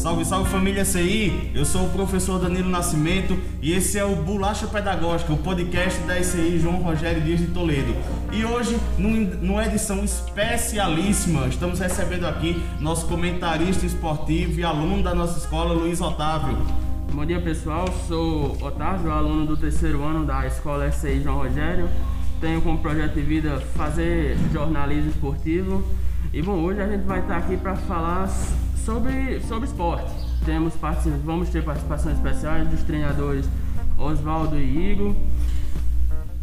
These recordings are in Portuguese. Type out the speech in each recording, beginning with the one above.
Salve, salve família CI! Eu sou o professor Danilo Nascimento e esse é o Bolacha Pedagógica, o podcast da ICI João Rogério Dias de Toledo. E hoje, numa edição especialíssima, estamos recebendo aqui nosso comentarista esportivo e aluno da nossa escola, Luiz Otávio. Bom dia pessoal, sou Otávio, aluno do terceiro ano da escola SCI João Rogério. Tenho como projeto de vida fazer jornalismo esportivo. E bom, hoje a gente vai estar aqui para falar sobre, sobre esporte. Temos vamos ter participações especiais dos treinadores Oswaldo e Igor.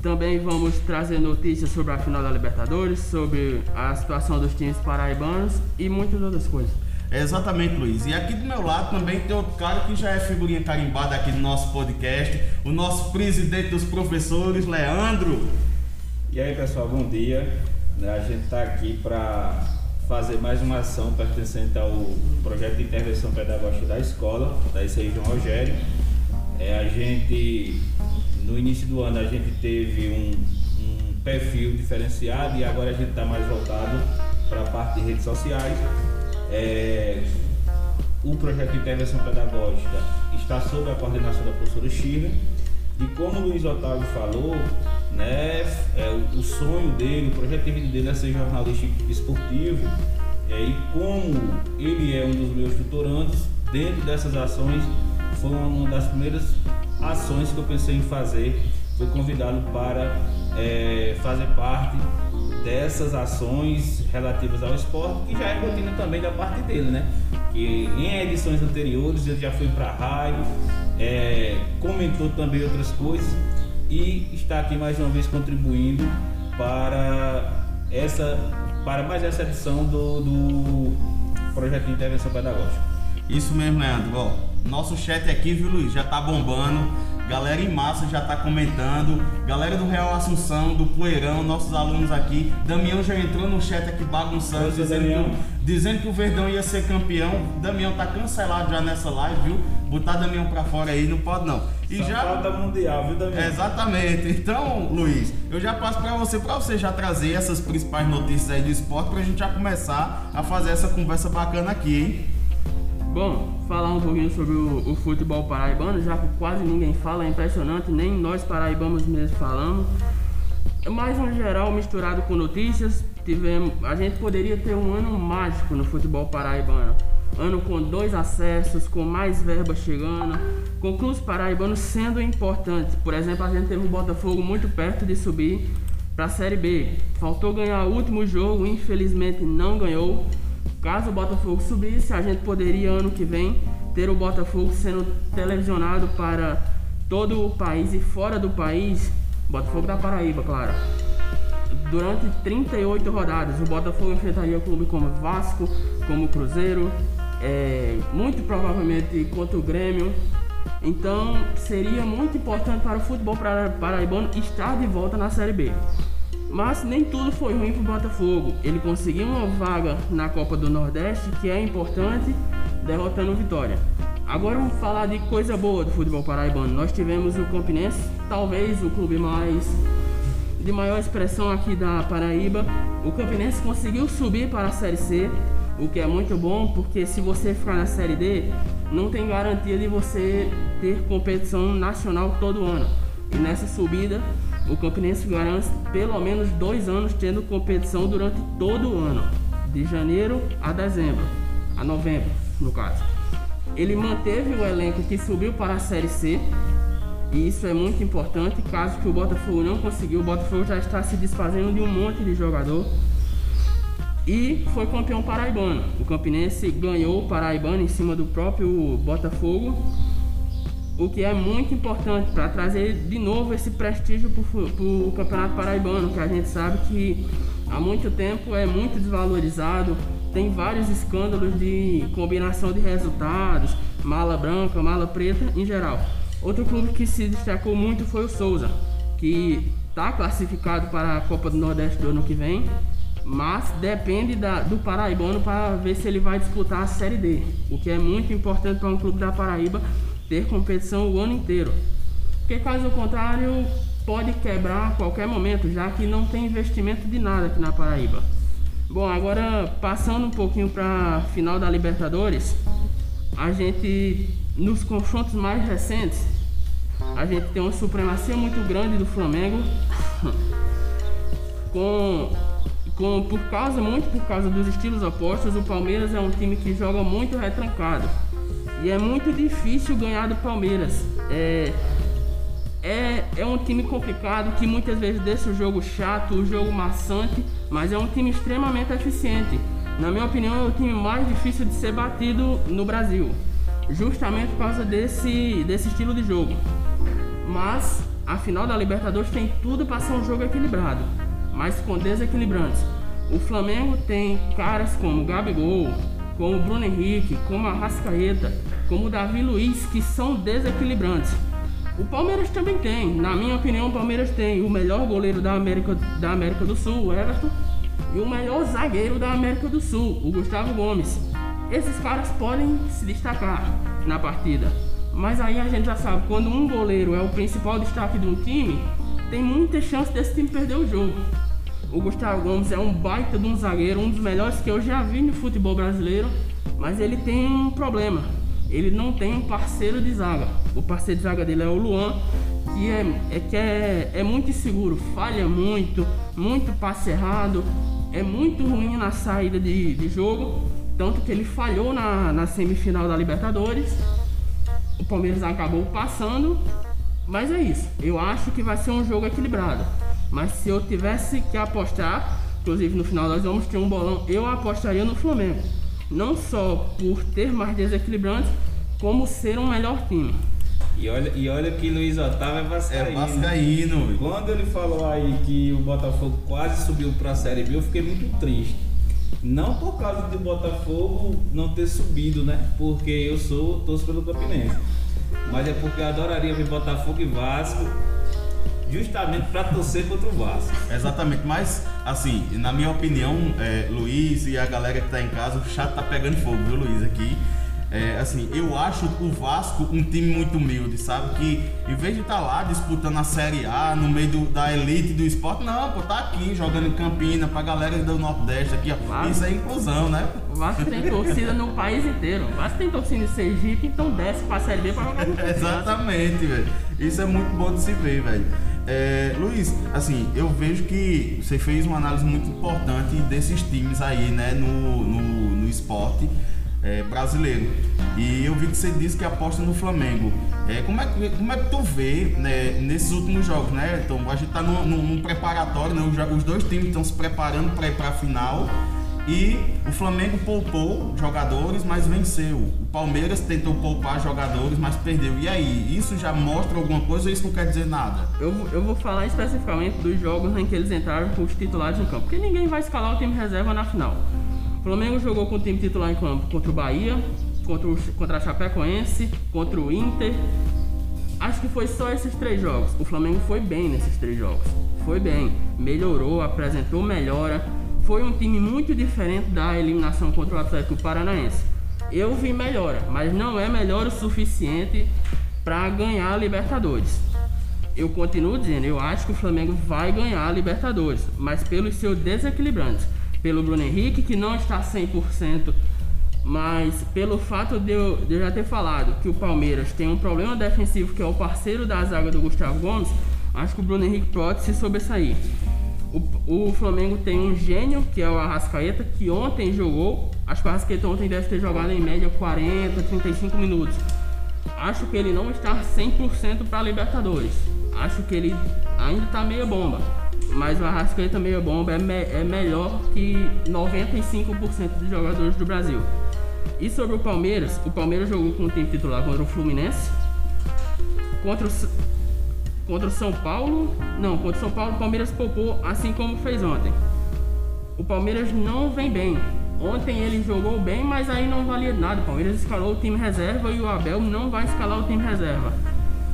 Também vamos trazer notícias sobre a final da Libertadores, sobre a situação dos times paraibanos e muitas outras coisas. É exatamente, Luiz. E aqui do meu lado também tem outro cara que já é figurinha carimbada aqui no nosso podcast, o nosso presidente dos professores, Leandro. E aí, pessoal, bom dia. A gente está aqui para fazer mais uma ação pertencente ao projeto de intervenção pedagógica da escola, da ICI João Rogério. É, a gente, no início do ano, a gente teve um, um perfil diferenciado e agora a gente está mais voltado para a parte de redes sociais. É, o projeto de intervenção pedagógica está sob a coordenação da professora Sheila e como o Luiz Otávio falou, né, é, o, sonho dele, o projeto de vida dele é ser jornalista esportivo. É, e como ele é um dos meus tutorantes, dentro dessas ações, foi uma das primeiras ações que eu pensei em fazer, foi convidá-lo para é, fazer parte dessas ações relativas ao esporte, que já é rotina também da parte dele, né? Que em edições anteriores ele já foi para a rádio, é, comentou também outras coisas e está aqui mais uma vez contribuindo para essa para mais essa edição do, do projeto de intervenção pedagógica. Isso mesmo, Leandro. Ó, nosso chat aqui, viu, Luiz, já tá bombando. Galera em massa já tá comentando. Galera do Real Assunção, do Poeirão, nossos alunos aqui. Damião já entrou no chat aqui bagunçando, dizendo que, dizendo que, o Verdão ia ser campeão. Damião tá cancelado já nessa live, viu? Botar Damião pra fora aí não pode não. E Só já falta mundial, viu, Damião? Exatamente. Então, Luiz, eu já passo para você, para você já trazer essas principais notícias aí do esporte pra gente já começar a fazer essa conversa bacana aqui, hein? Bom, falar um pouquinho sobre o, o, futebol paraibano, já que quase ninguém fala, é impressionante, nem nós paraibanos mesmo falamos. Mas no geral, misturado com notícias, tivemos, a gente poderia ter um ano mágico no futebol paraibano. Ano com dois acessos, com mais verba chegando, com clubes paraibanos sendo importantes. Por exemplo, a gente teve o Botafogo muito perto de subir para a Série B. Faltou ganhar o último jogo, infelizmente não ganhou. Caso o Botafogo subisse, a gente poderia ano que vem ter o Botafogo sendo televisionado para todo o país e fora do país, Botafogo da Paraíba, claro. Durante 38 rodadas, o Botafogo enfrentaria clube como Vasco, como Cruzeiro, é, muito provavelmente contra o Grêmio. Então seria muito importante para o futebol paraibano estar de volta na Série B. Mas nem tudo foi ruim para o Botafogo. Ele conseguiu uma vaga na Copa do Nordeste, que é importante, derrotando o Vitória. Agora vamos falar de coisa boa do futebol paraibano. Nós tivemos o Campinense, talvez o clube mais de maior expressão aqui da Paraíba. O Campinense conseguiu subir para a Série C, o que é muito bom, porque se você ficar na Série D, não tem garantia de você ter competição nacional todo ano. E nessa subida, o Campinense garante pelo menos dois anos tendo competição durante todo o ano, de janeiro a dezembro, a novembro, no caso. Ele manteve o elenco que subiu para a Série C, e isso é muito importante. Caso que o Botafogo não conseguiu, o Botafogo já está se desfazendo de um monte de jogador. E foi campeão paraibano. O Campinense ganhou o Paraibano em cima do próprio Botafogo o que é muito importante para trazer de novo esse prestígio para o Campeonato Paraibano, que a gente sabe que há muito tempo é muito desvalorizado, tem vários escândalos de combinação de resultados, mala branca, mala preta em geral. Outro clube que se destacou muito foi o Souza, que está classificado para a Copa do Nordeste do ano que vem, mas depende da, do Paraibano para ver se ele vai disputar a Série D, o que é muito importante para um clube da Paraíba ter competição o ano inteiro. Porque caso contrário, pode quebrar a qualquer momento, já que não tem investimento de nada aqui na Paraíba. Bom, agora passando um pouquinho para final da Libertadores, a gente, nos confrontos mais recentes, a gente tem uma supremacia muito grande do Flamengo com, com por causa muito por causa dos estilos opostos o Palmeiras é um time que joga muito retrancado e é muito difícil ganhar do Palmeiras é, é, é um time complicado que muitas vezes deixa o jogo chato, o jogo maçante, mas é um time extremamente eficiente. Na minha opinião, é o time mais difícil de ser batido no Brasil, justamente por causa desse, desse estilo de jogo. Mas a final da Libertadores tem tudo para ser um jogo equilibrado, mas com desequilibrantes. O Flamengo tem caras como Gabigol, como Bruno Henrique, como Arrascaeta, como Davi Luiz, que são desequilibrantes. O Palmeiras também tem, na minha opinião, o Palmeiras tem o melhor goleiro da América, da América do Sul, o Everton, e o melhor zagueiro da América do Sul, o Gustavo Gomes. Esses caras podem se destacar na partida, mas aí a gente já sabe, quando um goleiro é o principal destaque de um time, tem muita chance desse time perder o jogo. O Gustavo Gomes é um baita de um zagueiro, um dos melhores que eu já vi no futebol brasileiro, mas ele tem um problema ele não tem um parceiro de zaga. O parceiro de zaga dele é o Luan, que é, é, que é, é muito inseguro, falha muito, muito passe errado, é muito ruim na saída de, de jogo, tanto que ele falhou na, na semifinal da Libertadores. O Palmeiras acabou passando, mas é isso. Eu acho que vai ser um jogo equilibrado. Mas se eu tivesse que apostar, inclusive no final nós vamos ter um bolão, eu apostaria no Flamengo não só por ter mais desequilibrantes, como ser um melhor time. E olha, e olha que Luiz Otávio é vascaíno. É vascaíno. Quando ele falou aí que o Botafogo quase subiu para a Série B, eu fiquei muito triste. Não por causa do Botafogo não ter subido, né? Porque eu sou torço pelo Campinense. Mas é porque eu adoraria ver Botafogo e Vasco justamente para torcer contra o Vasco. Exatamente, mas assim, na minha opinião, é, Luiz e a galera que tá em casa, o chato tá pegando fogo, viu, Luiz, aqui. É, assim, eu acho o Vasco um time muito humilde, sabe? Que em vez de estar tá lá disputando a Série A no meio do, da elite do esporte, não, pô, tá aqui jogando em Campina pra galera do Nordeste aqui, ó. Vasco. Isso é inclusão, né? O Vasco tem torcida no país inteiro. O Vasco tem torcida em Sergipe, então desce pra Série B pra jogar no Exatamente, velho. Isso é muito bom de se ver, velho. É, Luiz, assim, eu vejo que você fez uma análise muito importante desses times aí, né, no, no, no esporte é, brasileiro. E eu vi que você disse que aposta no Flamengo. É, como, é, como é que tu vê né, nesses últimos jogos, né? Então, a gente tá num, preparatório, né? Os, dois times estão se preparando para ir para a final. E o Flamengo poupou jogadores, mas venceu. O Palmeiras tentou poupar jogadores, mas perdeu. E aí, isso já mostra alguma coisa ou isso não quer dizer nada? Eu, eu vou falar especificamente dos jogos em que eles entraram com os titulares no campo, porque ninguém vai escalar o time reserva na final. O Flamengo jogou com o time titular em campo contra o Bahia, contra, o, contra a Chapecoense, contra o Inter. Acho que foi só esses três jogos. O Flamengo foi bem nesses três jogos. Foi bem, melhorou, apresentou melhora foi um time muito diferente da eliminação contra o Atlético Paranaense. Eu vi melhora, mas não é melhor o suficiente para ganhar a Libertadores. Eu continuo dizendo, eu acho que o Flamengo vai ganhar a Libertadores, mas pelos seus desequilibrantes, pelo Bruno Henrique que não está 100%, mas pelo fato de eu, de eu já ter falado que o Palmeiras tem um problema defensivo que é o parceiro da zaga do Gustavo Gomes, acho que o Bruno Henrique pode se sobressair. O, o Flamengo tem um gênio, que é o Arrascaeta, que ontem jogou. Acho que o Arrascaeta ontem deve ter jogado em média 40, 35 minutos. Acho que ele não está 100% para Libertadores. Acho que ele ainda está meia bomba. Mas o Arrascaeta meia bomba é, me é melhor que 95% dos jogadores do Brasil. E sobre o Palmeiras, o Palmeiras jogou com o time titular contra o Fluminense, contra o Contra São Paulo, não, contra São Paulo o Palmeiras poupou assim como fez ontem. O Palmeiras não vem bem. Ontem ele jogou bem, mas aí não valia nada. O Palmeiras escalou o time reserva e o Abel não vai escalar o time reserva.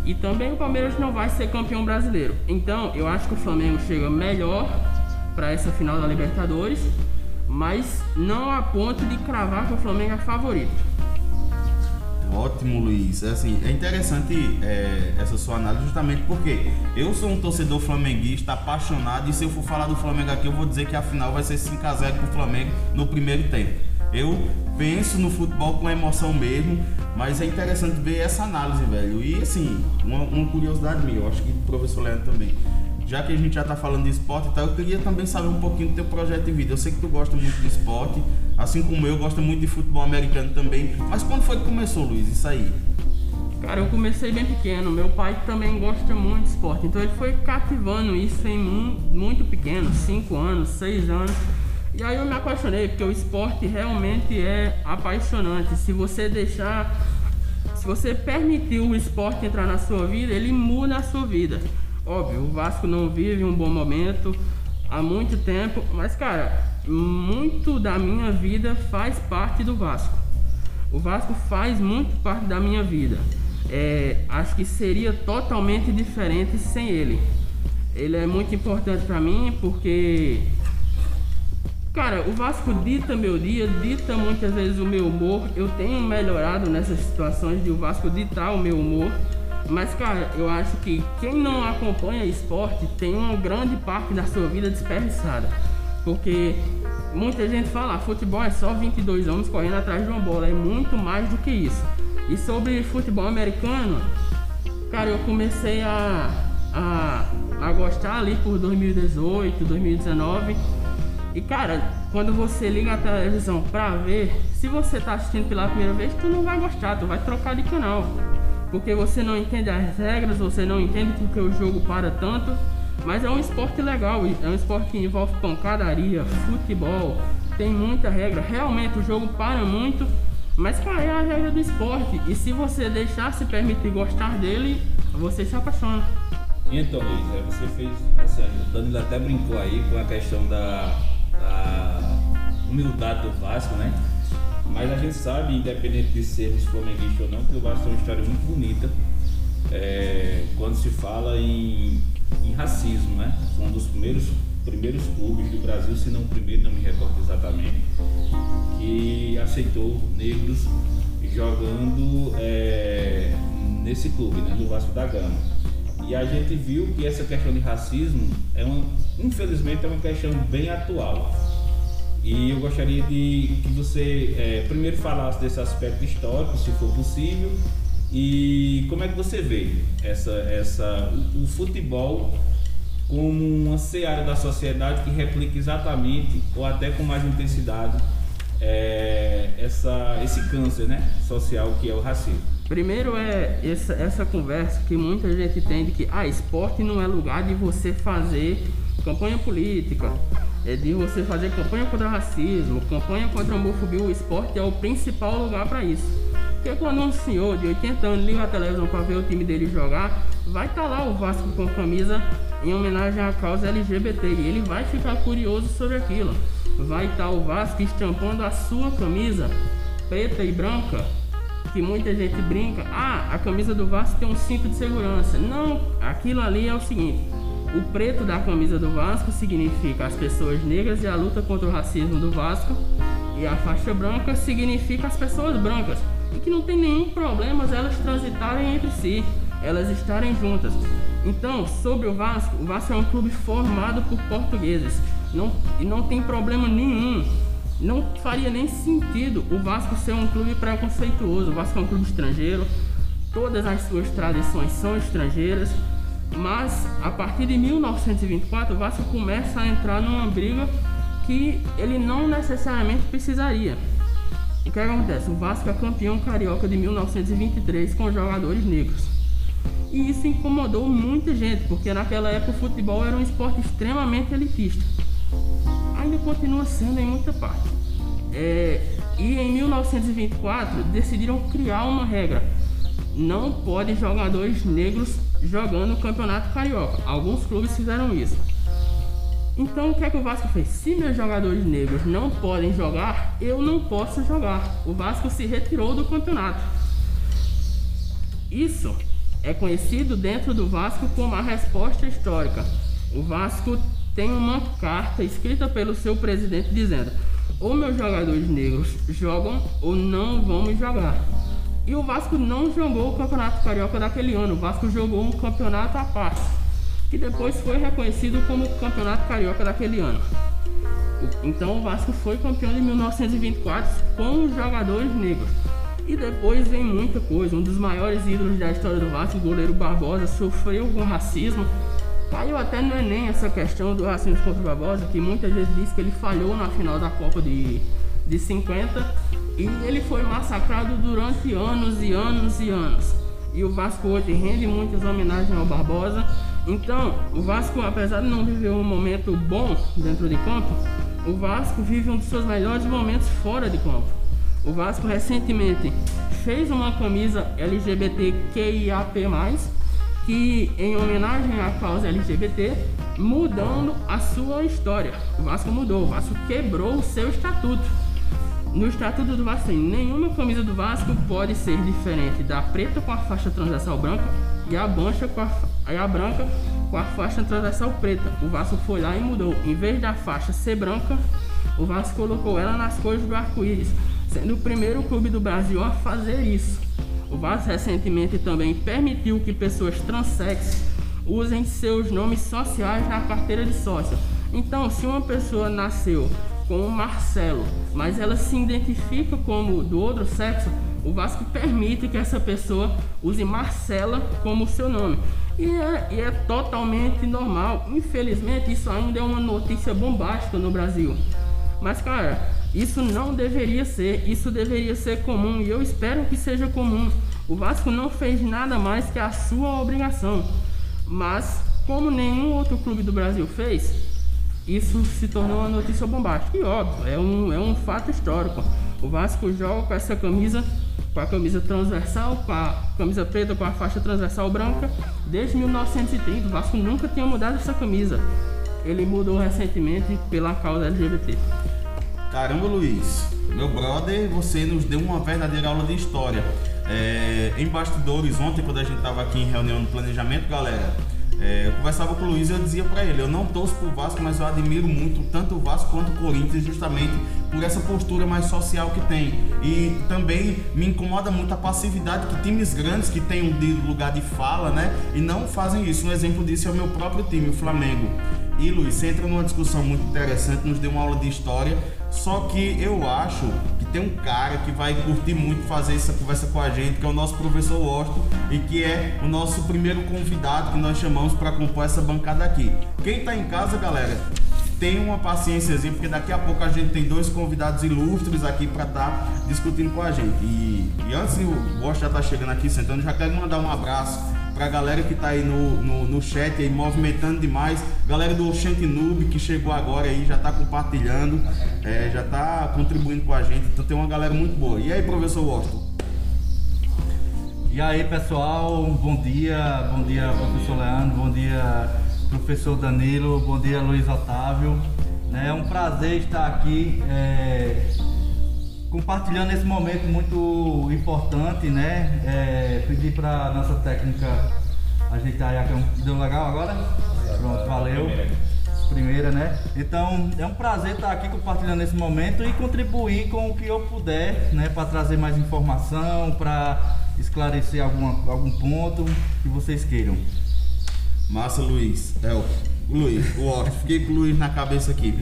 E também o Palmeiras não vai ser campeão brasileiro. Então eu acho que o Flamengo chega melhor para essa final da Libertadores, mas não a ponto de cravar que o Flamengo é favorito. Ótimo, Luiz. É, assim, é interessante é, essa sua análise justamente porque eu sou um torcedor flamenguista apaixonado e se eu for falar do Flamengo aqui, eu vou dizer que a final vai ser 5x0 pro Flamengo no primeiro tempo. Eu penso no futebol com emoção mesmo, mas é interessante ver essa análise, velho. E assim, uma, uma curiosidade minha, eu acho que o professor Leandro também. Já que a gente já tá falando de esporte e tal, eu queria também saber um pouquinho do teu projeto de vida. Eu sei que tu gosta muito de esporte, assim como eu, gosto muito de futebol americano também. Mas quando foi que começou, Luiz, isso aí? Cara, eu comecei bem pequeno. Meu pai também gosta muito de esporte, então ele foi cativando isso em muito pequeno, 5 anos, 6 anos. E aí eu me apaixonei, porque o esporte realmente é apaixonante. Se você deixar, se você permitir o esporte entrar na sua vida, ele muda a sua vida. Óbvio, o Vasco não vive um bom momento há muito tempo, mas cara, muito da minha vida faz parte do Vasco. O Vasco faz muito parte da minha vida. É, acho que seria totalmente diferente sem ele. Ele é muito importante para mim porque Cara, o Vasco dita meu dia, dita muitas vezes o meu humor. Eu tenho melhorado nessas situações de o Vasco ditar o meu humor. Mas, cara, eu acho que quem não acompanha esporte tem uma grande parte da sua vida desperdiçada. Porque muita gente fala, futebol é só 22 homens correndo atrás de uma bola. É muito mais do que isso. E sobre futebol americano, cara, eu comecei a, a, a gostar ali por 2018, 2019 e cara, quando você liga a televisão pra ver, se você tá assistindo pela primeira vez, tu não vai gostar, tu vai trocar de canal. Porque você não entende as regras, você não entende porque o jogo para tanto. Mas é um esporte legal, é um esporte que envolve pancadaria, futebol, tem muita regra. Realmente o jogo para muito, mas cara, é a regra do esporte. E se você deixar se permitir gostar dele, você se apaixona. Então, Luiz, é, você fez assim, o Danilo até brincou aí com a questão da a humildade do Vasco, né? Mas a gente sabe, independente de sermos flamenguistas ou não, que o Vasco tem uma história muito bonita é, quando se fala em, em racismo, né? Um dos primeiros, primeiros clubes do Brasil, se não o primeiro, não me recordo exatamente, que aceitou negros jogando é, nesse clube, né? No Vasco da Gama. E a gente viu que essa questão de racismo é uma, infelizmente, é uma questão bem atual. E eu gostaria de que você é, primeiro falasse desse aspecto histórico, se for possível, e como é que você vê essa, essa, o, futebol como uma seara da sociedade que replica exatamente, ou até com mais intensidade, é, essa, esse câncer né, social que é o racismo. Primeiro é essa, essa conversa que muita gente tem de que ah, esporte não é lugar de você fazer campanha política, é de você fazer campanha contra racismo, campanha contra a homofobia. O esporte é o principal lugar para isso. Porque quando um senhor de 80 anos liga a televisão para ver o time dele jogar, vai estar tá lá o Vasco com camisa em homenagem à causa LGBT e ele vai ficar curioso sobre aquilo. Vai estar tá o Vasco estampando a sua camisa preta e branca que muita gente brinca, ah, a camisa do Vasco tem um cinto de segurança. Não, aquilo ali é o seguinte: o preto da camisa do Vasco significa as pessoas negras e a luta contra o racismo do Vasco, e a faixa branca significa as pessoas brancas, e que não tem nenhum problema elas transitarem entre si, elas estarem juntas. Então, sobre o Vasco, o Vasco é um clube formado por portugueses, não, e não tem problema nenhum não faria nem sentido o Vasco ser um clube preconceituoso. O Vasco é um clube estrangeiro, todas as suas tradições são estrangeiras, mas a partir de 1924 o Vasco começa a entrar numa briga que ele não necessariamente precisaria. O que acontece? O Vasco é campeão carioca de 1923 com jogadores negros. E isso incomodou muita gente, porque naquela época o futebol era um esporte extremamente elitista ainda continua sendo em muita parte. É, e em 1924 decidiram criar uma regra: não pode jogadores negros jogando o campeonato carioca. Alguns clubes fizeram isso. Então o que é que o Vasco fez? Se meus jogadores negros não podem jogar, eu não posso jogar. O Vasco se retirou do campeonato. Isso é conhecido dentro do Vasco como a resposta histórica. O Vasco tem uma carta escrita pelo seu presidente dizendo: ou meus jogadores negros jogam ou não vamos jogar. E o Vasco não jogou o Campeonato Carioca daquele ano, o Vasco jogou um campeonato à parte, que depois foi reconhecido como Campeonato Carioca daquele ano. Então o Vasco foi campeão de 1924 com jogadores negros. E depois vem muita coisa. Um dos maiores ídolos da história do Vasco, o goleiro Barbosa, sofreu com racismo. Caiu até no Enem essa questão do racismo contra o Barbosa, que muitas vezes diz que ele falhou na final da Copa de, de 50 e ele foi massacrado durante anos e anos e anos. E o Vasco hoje rende muitas homenagens ao Barbosa. Então, o Vasco, apesar de não viver um momento bom dentro de campo, o Vasco vive um dos seus melhores momentos fora de campo. O Vasco recentemente fez uma camisa LGBTQIAP+, que em homenagem à causa LGBT, mudando a sua história. O Vasco mudou, o Vasco quebrou o seu estatuto. No estatuto do Vasco, nenhuma camisa do Vasco pode ser diferente da preta com a faixa transversal branca e a, bancha com a, a branca com a faixa transversal preta. O Vasco foi lá e mudou. Em vez da faixa ser branca, o Vasco colocou ela nas cores do arco-íris sendo o primeiro clube do Brasil a fazer isso. O Vasco recentemente também permitiu que pessoas transexo usem seus nomes sociais na carteira de sócio. Então, se uma pessoa nasceu com Marcelo, mas ela se identifica como do outro sexo, o Vasco permite que essa pessoa use Marcela como seu nome. E é, e é totalmente normal. Infelizmente, isso ainda é uma notícia bombástica no Brasil. Mas, cara, isso não deveria ser, isso deveria ser comum e eu espero que seja comum. O Vasco não fez nada mais que a sua obrigação, mas como nenhum outro clube do Brasil fez, isso se tornou uma notícia bombástica. E óbvio, é um, é um fato histórico. O Vasco joga com essa camisa, com a camisa transversal, com a camisa preta com a faixa transversal branca, desde 1930. O Vasco nunca tinha mudado essa camisa. Ele mudou recentemente pela causa LGBT. Caramba, Luiz, meu brother, você nos deu uma verdadeira aula de história. É, em bastidores, ontem, quando a gente tava aqui em reunião de planejamento, galera, é, eu conversava com o Luiz e eu dizia para ele: eu não torço pro Vasco, mas eu admiro muito tanto o Vasco quanto o Corinthians, justamente por essa postura mais social que tem. E também me incomoda muito a passividade que times grandes que têm um lugar de fala, né, e não fazem isso. Um exemplo disso é o meu próprio time, o Flamengo. E Luiz, você entra numa discussão muito interessante, nos deu uma aula de história só que eu acho tem um cara que vai curtir muito fazer essa conversa com a gente, que é o nosso professor Washington, e que é o nosso primeiro convidado que nós chamamos para compor essa bancada aqui. Quem está em casa, galera, tem uma paciênciazinha, porque daqui a pouco a gente tem dois convidados ilustres aqui para estar tá discutindo com a gente. E, e antes o Washington já tá chegando aqui sentando, já quero mandar um abraço pra galera que tá aí no, no, no chat aí, movimentando demais. Galera do Oxente Noob que chegou agora aí, já tá compartilhando, é, já tá contribuindo com a gente. Então tem uma galera muito boa. E aí, professor Washington? E aí, pessoal, bom dia, bom dia, professor Leandro, bom dia, professor Danilo, bom dia, Luiz Otávio. É um prazer estar aqui é, compartilhando esse momento muito importante, né? É, pedir para nossa técnica ajeitar aí a câmera. Deu legal agora? Pronto, valeu. Primeira, né? Então é um prazer estar aqui compartilhando esse momento e contribuir com o que eu puder, né? Para trazer mais informação, para esclarecer alguma, algum ponto que vocês queiram. Massa, Luiz. É, o Luiz, o. Fiquei com o Luiz na cabeça aqui.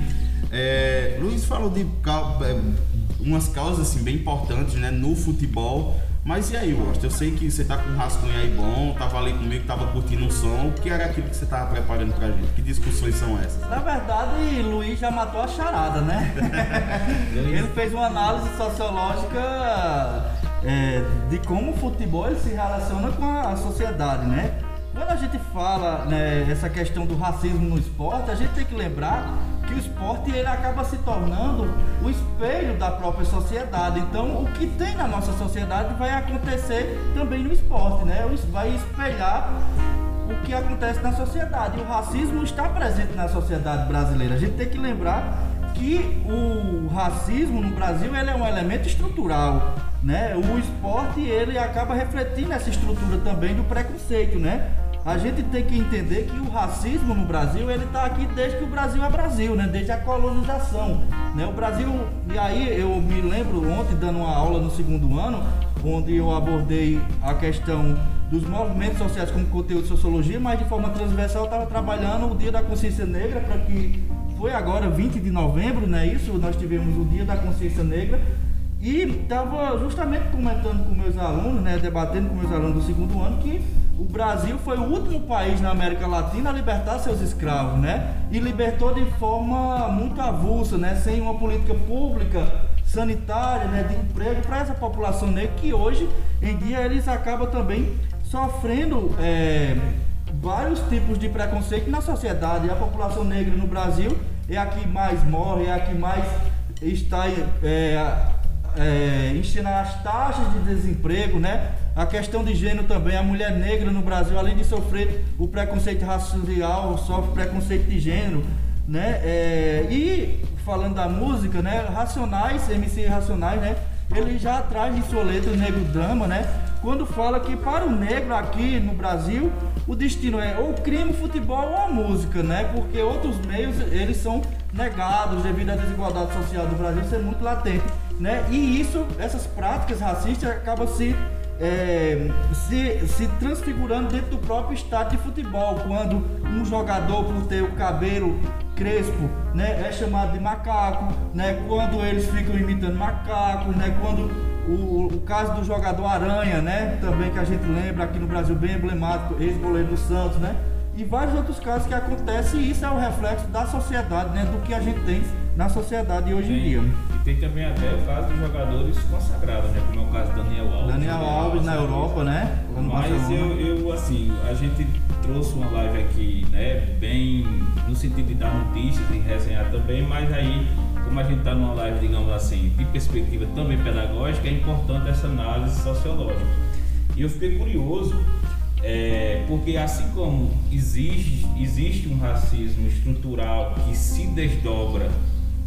É, Luiz falou de é, umas causas assim, bem importantes né, no futebol. Mas e aí, Washington? Eu sei que você tá com um rascunho aí bom, tava ali comigo, tava curtindo o som. O que era aquilo que você tava preparando pra gente? Que discussões são essas? Na verdade, Luiz já matou a charada, né? ele fez uma análise sociológica é, de como o futebol se relaciona com a sociedade, né? Quando a gente fala né, essa questão do racismo no esporte, a gente tem que lembrar que o esporte ele acaba se tornando o espelho da própria sociedade. Então, o que tem na nossa sociedade vai acontecer também no esporte, né? Vai espelhar o que acontece na sociedade. E o racismo está presente na sociedade brasileira. A gente tem que lembrar que o racismo no Brasil ele é um elemento estrutural, né? O esporte ele acaba refletindo essa estrutura também do preconceito, né? A gente tem que entender que o racismo no Brasil ele está aqui desde que o Brasil é Brasil, né? Desde a colonização, né? O Brasil e aí eu me lembro ontem dando uma aula no segundo ano, onde eu abordei a questão dos movimentos sociais como conteúdo de sociologia, mas de forma transversal estava trabalhando o Dia da Consciência Negra para que foi agora 20 de novembro, né? Isso, nós tivemos o Dia da Consciência Negra. E estava justamente comentando com meus alunos, né, debatendo com meus alunos do segundo ano, que o Brasil foi o último país na América Latina a libertar seus escravos, né? E libertou de forma muito avulsa, né? Sem uma política pública sanitária, né, de emprego para essa população negra que hoje em dia eles acabam também sofrendo é, vários tipos de preconceito na sociedade. A população negra no Brasil é a que mais morre, é a que mais está é, é, enchendo as taxas de desemprego, né? A questão de gênero também, a mulher negra no Brasil, além de sofrer o preconceito racial, sofre preconceito de gênero, né? É, e falando da música, né? Racionais, MC Racionais, né? Ele já traz em sua letra Negro Dama, né? Quando fala que para o negro aqui no Brasil, o destino é ou crime, futebol ou a música, né? Porque outros meios, eles são negados devido à desigualdade social do Brasil ser muito latente, né? E isso, essas práticas racistas acabam se é, se, se transfigurando dentro do próprio estádio de futebol, quando um jogador por ter o cabelo crespo, né, é chamado de macaco, né, quando eles ficam imitando macacos, né, quando o, o caso do jogador Aranha, né, também que a gente lembra aqui no Brasil bem emblemático, ex-goleiro do Santos, né, e vários outros casos que acontecem e isso é o reflexo da sociedade, né, do que a gente tem na sociedade hoje tem, em dia. E tem também até o caso dos jogadores consagrados, né? Como é o caso do Daniel Alves. Daniel Alves na Europa, né? Mas eu, eu, assim, a gente trouxe uma live aqui, né? Bem no sentido de dar notícias e resenhar também, mas aí, como a gente está numa live, digamos assim, de perspectiva também pedagógica, é importante essa análise sociológica. E eu fiquei curioso é, porque assim como existe, existe um racismo estrutural que se desdobra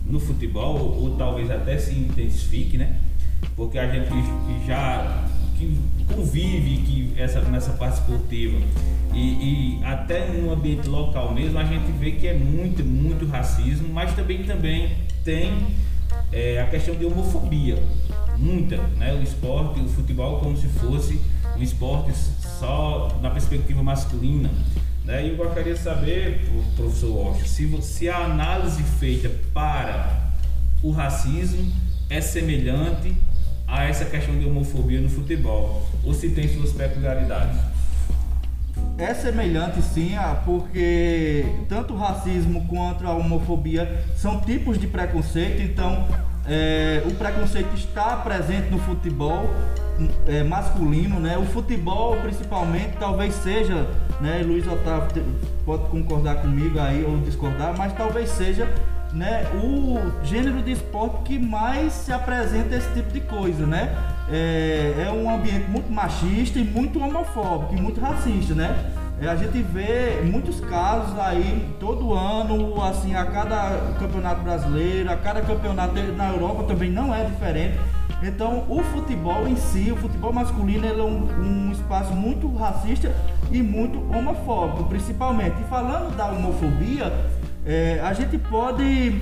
no futebol, ou, ou, talvez até se intensifique, né? Porque a gente já que convive que essa, nessa parte esportiva e, e até no ambiente local mesmo, a gente vê que é muito, muito racismo, mas também, também tem é, a questão de homofobia, muita, né? O esporte, o futebol como se fosse um esporte só na perspectiva masculina. Né? E eu gostaria de saber, professor Walsh, se, se a análise feita para o racismo é semelhante a essa questão de homofobia no futebol, ou se tem suas peculiaridades. É semelhante sim, porque tanto o racismo quanto a homofobia são tipos de preconceito, então é, o preconceito está presente no futebol é, masculino, né? O futebol, principalmente, talvez seja, né? Luiz Otávio pode concordar comigo aí ou discordar, mas talvez seja, né? O gênero de esporte que mais se apresenta esse tipo de coisa, né? É, é um ambiente muito machista e muito homofóbico e muito racista, né? É, a gente vê muitos casos aí todo ano, assim, a cada campeonato brasileiro, a cada campeonato na Europa também não é diferente. Então, o futebol em si, o futebol masculino, ele é um, um espaço muito racista e muito homofóbico, principalmente. E falando da homofobia, é, a gente pode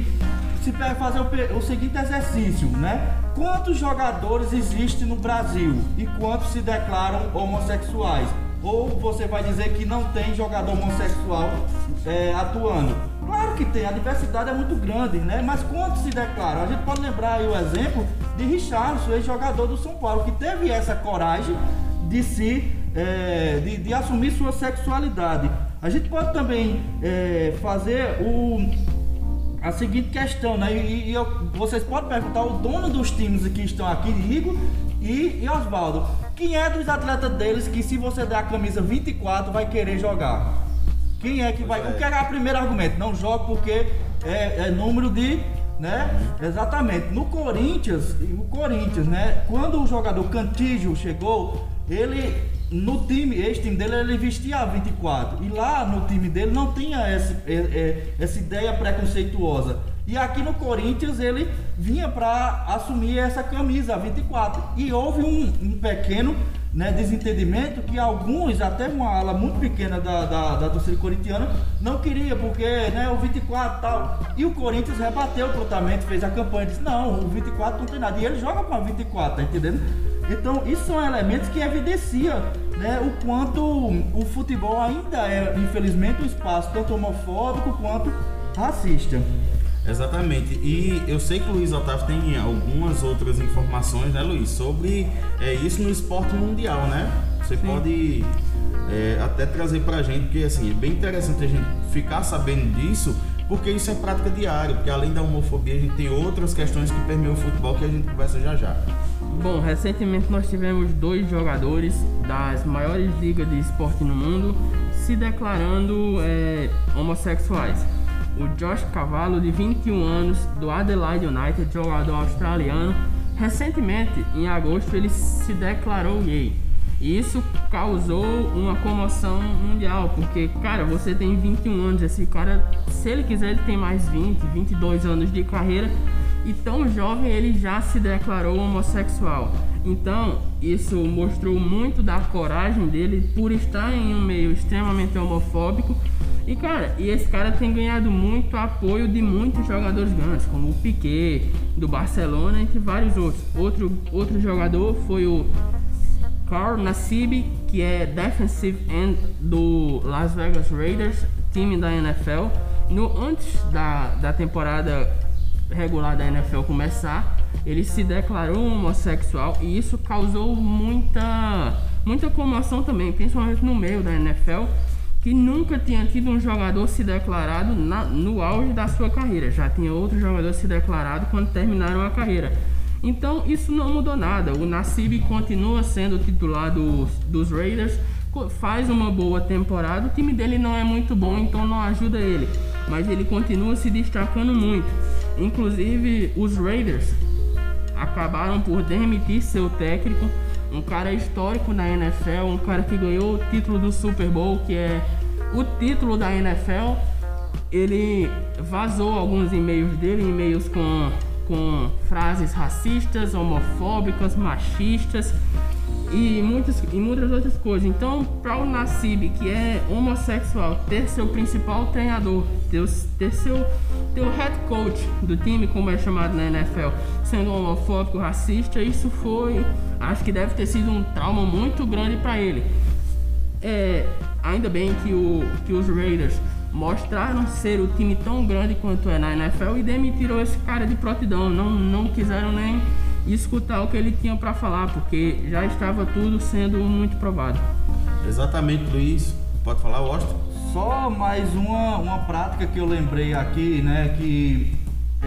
se fazer o, o, seguinte exercício, né? Quantos jogadores existem no Brasil e quantos se declaram homossexuais? Ou você vai dizer que não tem jogador homossexual é, atuando? Claro que tem, a diversidade é muito grande, né? Mas quantos se declaram? A gente pode lembrar aí o exemplo de Richardson, ex-jogador do São Paulo, que teve essa coragem de se é, de, de, assumir sua sexualidade. A gente pode também é, fazer o, a seguinte questão, né? E, e eu, vocês podem perguntar o dono dos times que estão aqui, Rigo e, e Oswaldo, quem é dos atletas deles que se você der a camisa 24 vai querer jogar? Quem é que vai? É. O que é o primeiro argumento? Não joga porque é, é número de né? Exatamente. No Corinthians, o Corinthians, né? Quando o jogador Cantígio chegou, ele no time, esse time dele, ele vestia a 24. E lá no time dele não tinha esse, é, é, essa ideia preconceituosa. E aqui no Corinthians ele vinha para assumir essa camisa 24. E houve um, um pequeno né, desentendimento que alguns, até uma ala muito pequena da, da, da torcida corintiana, não queria, porque né, o 24 tal. E o Corinthians rebateu totalmente, fez a campanha, disse: não, o 24 não tem nada. E ele joga com a 24, tá entendendo? Então, isso são elementos que evidenciam né, o quanto o futebol ainda é, infelizmente, um espaço tanto homofóbico quanto racista. Exatamente. E eu sei que o Luiz Otávio tem algumas outras informações, né, Luiz, sobre é, isso no esporte mundial, né? Você Sim. pode é, até trazer pra gente, porque assim, é bem interessante a gente ficar sabendo disso, porque isso é prática diária, porque além da homofobia a gente tem outras questões que permeiam o futebol que a gente conversa já já. Bom, recentemente nós tivemos dois jogadores das maiores ligas de esporte no mundo se declarando é, homossexuais. O Josh Cavallo, de 21 anos, do Adelaide United, jogador australiano, recentemente, em agosto, ele se declarou gay. E isso causou uma comoção mundial, porque, cara, você tem 21 anos, esse cara, se ele quiser, ele tem mais 20, 22 anos de carreira, e tão jovem ele já se declarou homossexual. Então, isso mostrou muito da coragem dele por estar em um meio extremamente homofóbico. E cara, e esse cara tem ganhado muito apoio de muitos jogadores grandes, como o Piquet do Barcelona, entre vários outros. Outro, outro jogador foi o Carl Nassib, que é defensive end do Las Vegas Raiders, time da NFL. No, antes da, da temporada regular da NFL começar, ele se declarou homossexual e isso causou muita, muita comoção também, principalmente no meio da NFL, que nunca tinha tido um jogador se declarado na, no auge da sua carreira. Já tinha outro jogador se declarado quando terminaram a carreira. Então isso não mudou nada. O Nassib continua sendo titular dos, dos Raiders, faz uma boa temporada. O time dele não é muito bom, então não ajuda ele. Mas ele continua se destacando muito. Inclusive, os Raiders acabaram por demitir seu técnico, um cara histórico na NFL, um cara que ganhou o título do Super Bowl, que é o título da NFL. Ele vazou alguns e-mails dele, e-mails com, com frases racistas, homofóbicas, machistas e muitas, e muitas outras coisas. Então, para o Nassib, que é homossexual, ter seu principal treinador, ter, ter seu ter o head coach do time, como é chamado na NFL, sendo homofóbico, racista, isso foi, acho que deve ter sido um trauma muito grande para ele. É, ainda bem que, o, que os Raiders mostraram ser o time tão grande quanto é na NFL e demitiram esse cara de prontidão, não, não quiseram nem escutar o que ele tinha para falar, porque já estava tudo sendo muito provado. Exatamente, Luiz. Pode falar, Washington? Só mais uma, uma prática que eu lembrei aqui, né, que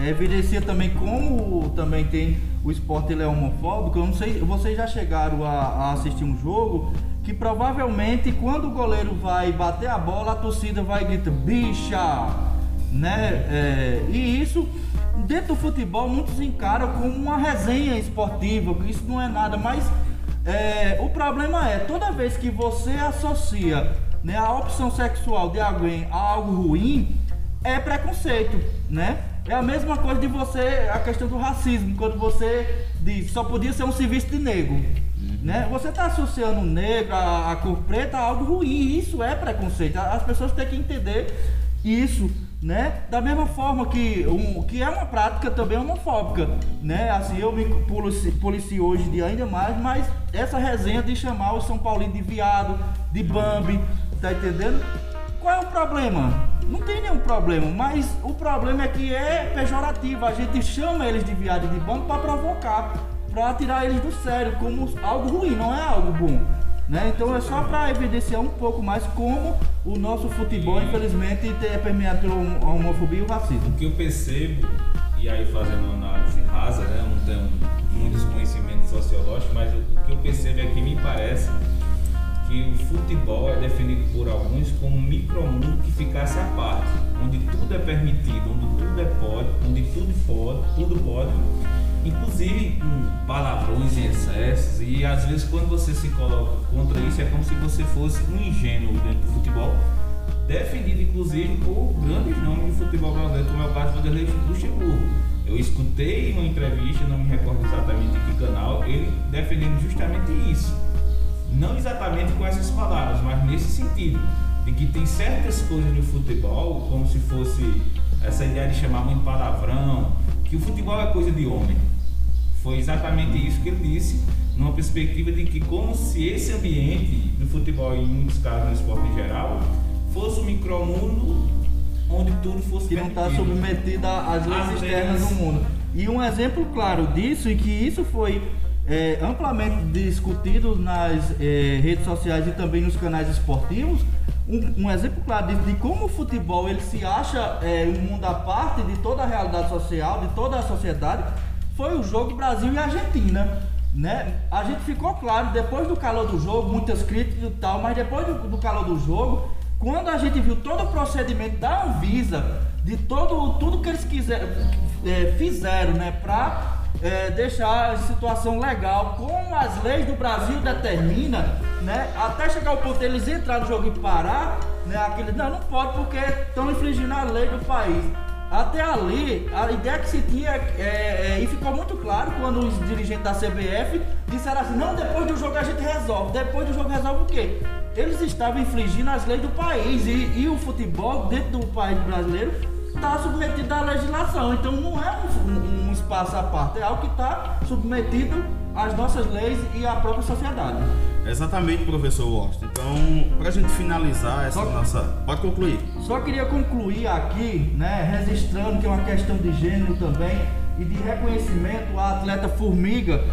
evidencia também como também tem o esporte ele é homofóbico. Eu não sei, vocês já chegaram a, a assistir um jogo que provavelmente quando o goleiro vai bater a bola, a torcida vai gritar bicha, né? É, e isso dentro do futebol muitos encaram como uma resenha esportiva, que isso não é nada, mas é, o problema é, toda vez que você associa né, a opção sexual de alguém a algo ruim, é preconceito, né? É a mesma coisa de você, a questão do racismo, quando você diz só podia ser um serviço de negro. Né? Você está associando o negro, a, a cor preta a algo ruim, isso é preconceito. As pessoas têm que entender isso né? Da mesma forma que, um, que é uma prática também homofóbica, né? Assim, eu me policio, hoje de ainda mais, mas essa resenha de chamar o São Paulino de viado, de Bambi, tá entendendo? Qual é o problema? Não tem nenhum problema, mas o problema é que é pejorativo. A gente chama eles de viado e de Bambi para provocar, para tirar eles do sério, como algo ruim, não é algo bom. Né? Então é só para evidenciar um pouco mais como o nosso futebol, infelizmente, é permeado pela homofobia e o racismo. O que eu percebo, e aí fazendo uma análise rasa, né? não tenho muitos conhecimentos sociológicos, mas o que eu percebo é que me parece que o futebol é definido por alguns como um micromundo que ficasse à parte, onde tudo é permitido, onde tudo é pode, onde tudo pode, tudo pode inclusive com palavrões em excessos, e às vezes quando você se coloca contra isso é como se você fosse um ingênuo dentro do futebol, defendido inclusive por grandes nomes de futebol brasileiro, como é o caso do Vanderlei Luxemburgo. Eu escutei uma entrevista, não me recordo exatamente em que canal, ele defendendo justamente isso. Não exatamente com essas palavras, mas nesse sentido, de que tem certas coisas no futebol, como se fosse essa ideia de chamar muito palavrão, que o futebol é coisa de homem. Foi exatamente isso que ele disse, numa perspectiva de que como se esse ambiente do futebol, e em muitos casos no esporte em geral, fosse um micromundo onde tudo fosse que não está submetida às leis externas leis. do mundo. E um exemplo claro disso, e que isso foi é, amplamente discutido nas é, redes sociais e também nos canais esportivos, um, um exemplo claro disso, de como o futebol ele se acha é, um mundo à parte de toda a realidade social, de toda a sociedade, foi o jogo Brasil e Argentina. Né? A gente ficou claro, depois do calor do jogo, muitas críticas e tal, mas depois do, do calor do jogo, quando a gente viu todo o procedimento da Anvisa, de todo, tudo que eles quiseram, é, fizeram né, para deixar a situação legal, como as leis do Brasil determinam, né, até chegar ao ponto deles entrar no jogo e parar, né, aquele, não, não pode porque estão infringindo a lei do país. Até ali, a ideia que se tinha, é, é, e ficou muito claro quando os dirigentes da CBF disseram assim: não, depois do jogo a gente resolve. Depois do jogo resolve o quê? Eles estavam infringindo as leis do país e, e o futebol dentro do país brasileiro está submetido à legislação. Então não é um, espaço à parte, é algo que está submetido às nossas leis e à própria sociedade. Exatamente, professor Washington. Então, pra gente finalizar essa Só- nossa. Pode concluir. Só queria concluir aqui, né, registrando que é uma questão de gênero também e de reconhecimento à atleta Formiga,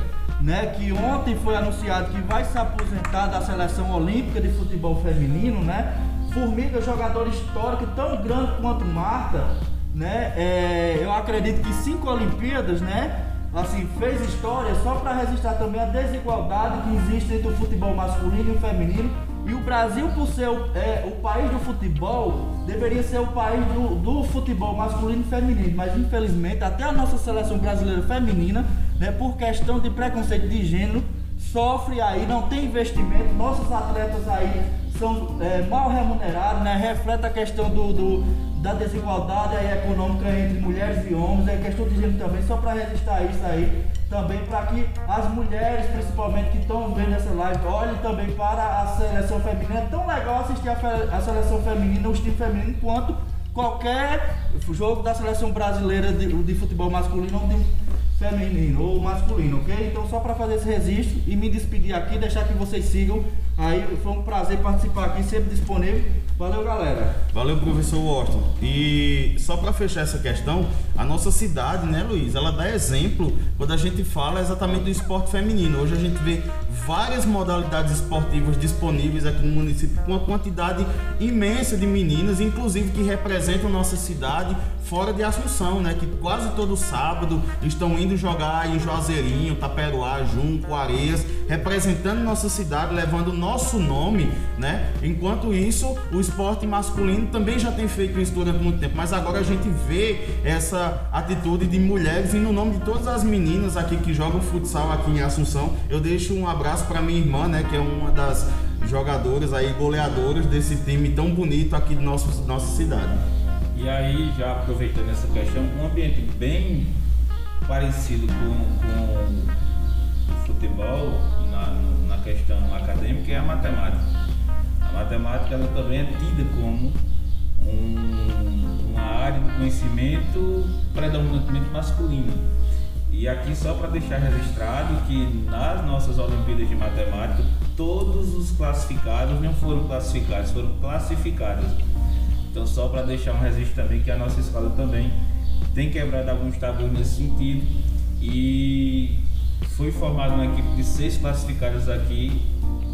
né, que ontem foi anunciado que vai se aposentar da seleção olímpica de futebol feminino, né? Formiga, jogadora histórica tão grande quanto Marta, né? É, eu acredito que cinco Olimpíadas, né? Assim, fez história só para registrar também a desigualdade que existe entre o futebol masculino e o feminino. E o Brasil, por ser o, é, o país do futebol, deveria ser o país do, do futebol masculino e feminino. Mas infelizmente, até a nossa seleção brasileira feminina, né, por questão de preconceito de gênero, sofre aí, não tem investimento. Nossos atletas aí são é, mal remunerados, né? Reflete a questão do, do- da desigualdade econômica entre mulheres e homens, é questão de gênero também, só para registrar isso aí, também para que as mulheres, principalmente que estão vendo essa live, olhem também para a seleção feminina. É tão legal assistir a, a seleção feminina, o time feminino, quanto qualquer jogo da seleção brasileira de, de futebol masculino ou feminino ou masculino, ok? Então só para fazer esse registro e me despedir aqui, deixar que vocês sigam. Aí foi um prazer participar aqui, sempre disponível. Valeu, galera. Valeu, professor Washington. E só para fechar essa questão, a nossa cidade, né, Luiz, ela dá exemplo quando a gente fala exatamente do esporte feminino. Hoje a gente vê várias modalidades esportivas disponíveis aqui no município com uma quantidade imensa de meninas, inclusive que representam nossa cidade fora de Assunção, né, que quase todo sábado estão indo jogar em Juazeirinho, Taperoá, Junco, Areias, representando nossa cidade, levando nosso nome, né? Enquanto isso, o esporte masculino também já tem feito isso durante muito tempo, mas agora a gente vê essa atitude de mulheres e no nome de todas as meninas aqui que jogam futsal aqui em Assunção, eu deixo um abraço para minha irmã, né, que é uma das jogadoras aí goleadoras desse time tão bonito aqui de nosso, nossa cidade. E aí, já aproveitando essa questão, um ambiente bem parecido com, com o futebol na, na questão acadêmica é a matemática. A matemática ela também é tida como um- uma área de conhecimento predominantemente masculina. E aqui só para deixar registrado que nas nossas Olimpíadas de Matemática todos os classificados não foram classificados, foram classificados. Então só para deixar um registro também que a nossa escola também tem quebrado alguns tabus nesse sentido e foi formada uma equipe de seis classificados aqui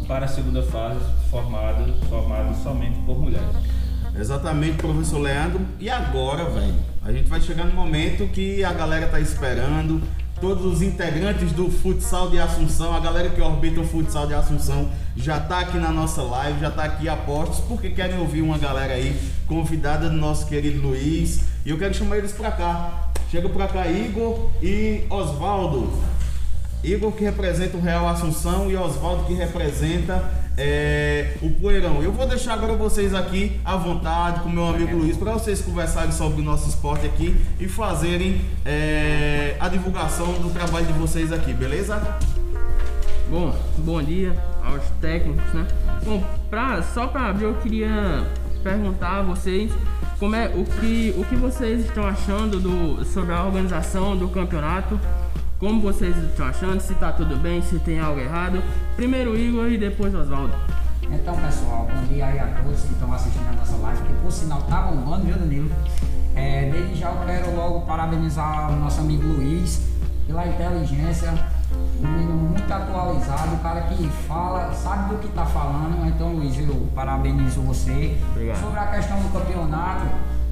para a segunda fase formada, formada somente por mulheres. Exatamente, professor Leandro. E agora, velho, a gente vai chegar no momento que a galera tá esperando. Todos os integrantes do futsal de Assunção, a galera que orbita o futsal de Assunção, já tá aqui na nossa live, já tá aqui a postos, porque querem ouvir uma galera aí convidada do nosso querido Luiz. E eu quero chamar eles pra cá. Chega pra cá, Igor e Oswaldo. Igor que representa o Real Assunção e Oswaldo que representa é, o Poeirão. Eu vou deixar agora vocês aqui à vontade com meu amigo Luiz para vocês conversarem sobre o nosso esporte aqui e fazerem é, a divulgação do trabalho de vocês aqui, beleza? Bom, bom dia aos técnicos, né? Bom, pra, só para abrir eu queria perguntar a vocês como é o que o que vocês estão achando do sobre a organização do campeonato, como vocês estão achando, se tá tudo bem, se tem algo errado. Primeiro Igor e depois Oswaldo. Então, pessoal, bom dia aí a todos que estão assistindo a nossa live, que por sinal tá bombando, viu, Danilo? É, desde já eu quero logo parabenizar o nosso amigo Luiz pela inteligência, um menino muito atualizado, o cara que fala, sabe do que tá falando. Então, Luiz, eu parabenizo você. Obrigado. Sobre a questão do campeonato,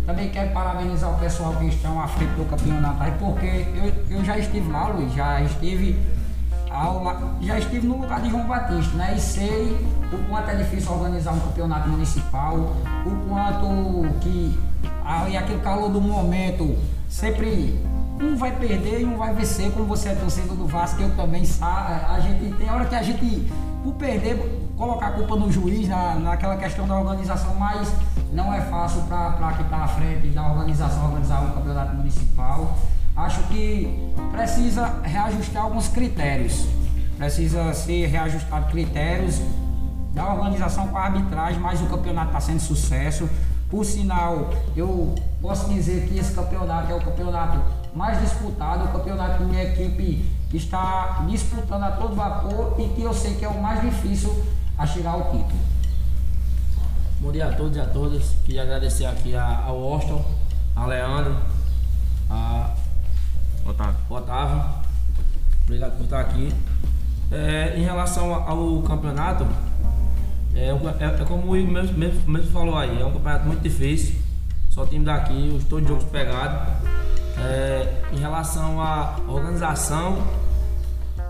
também quero parabenizar o pessoal que estão à frente do campeonato aí, porque eu, eu já estive lá, Luiz, já estive ao la- já estive no lugar de João Batista, né? E sei o quanto é difícil organizar um campeonato municipal, o quanto que aí aquele calor do momento sempre um vai perder e um vai vencer, como você é torcedor do Vasco, eu também sabe, a gente tem hora que a gente por perder colocar a culpa no juiz na, naquela questão da organização, mas não é fácil para quem está à frente da organização organizar um campeonato municipal. Acho que precisa reajustar alguns critérios. Precisa ser reajustado critérios da organização com a arbitragem, mas o campeonato está sendo sucesso. Por sinal, eu posso dizer que esse campeonato é o campeonato mais disputado, o campeonato que minha equipe está disputando a todo vapor e que eu sei que é o mais difícil a chegar ao título. Bom dia a todos e a todas. Queria agradecer aqui a- ao Austin, a Leandro, a Otávio. Otávio. Obrigado por estar aqui. É, em relação ao campeonato, é, um- é- é como o Igor mesmo, mesmo- mesmo falou aí, é um campeonato muito difícil. Só time daqui, os todos os jogos pegados. É, em relação à organização,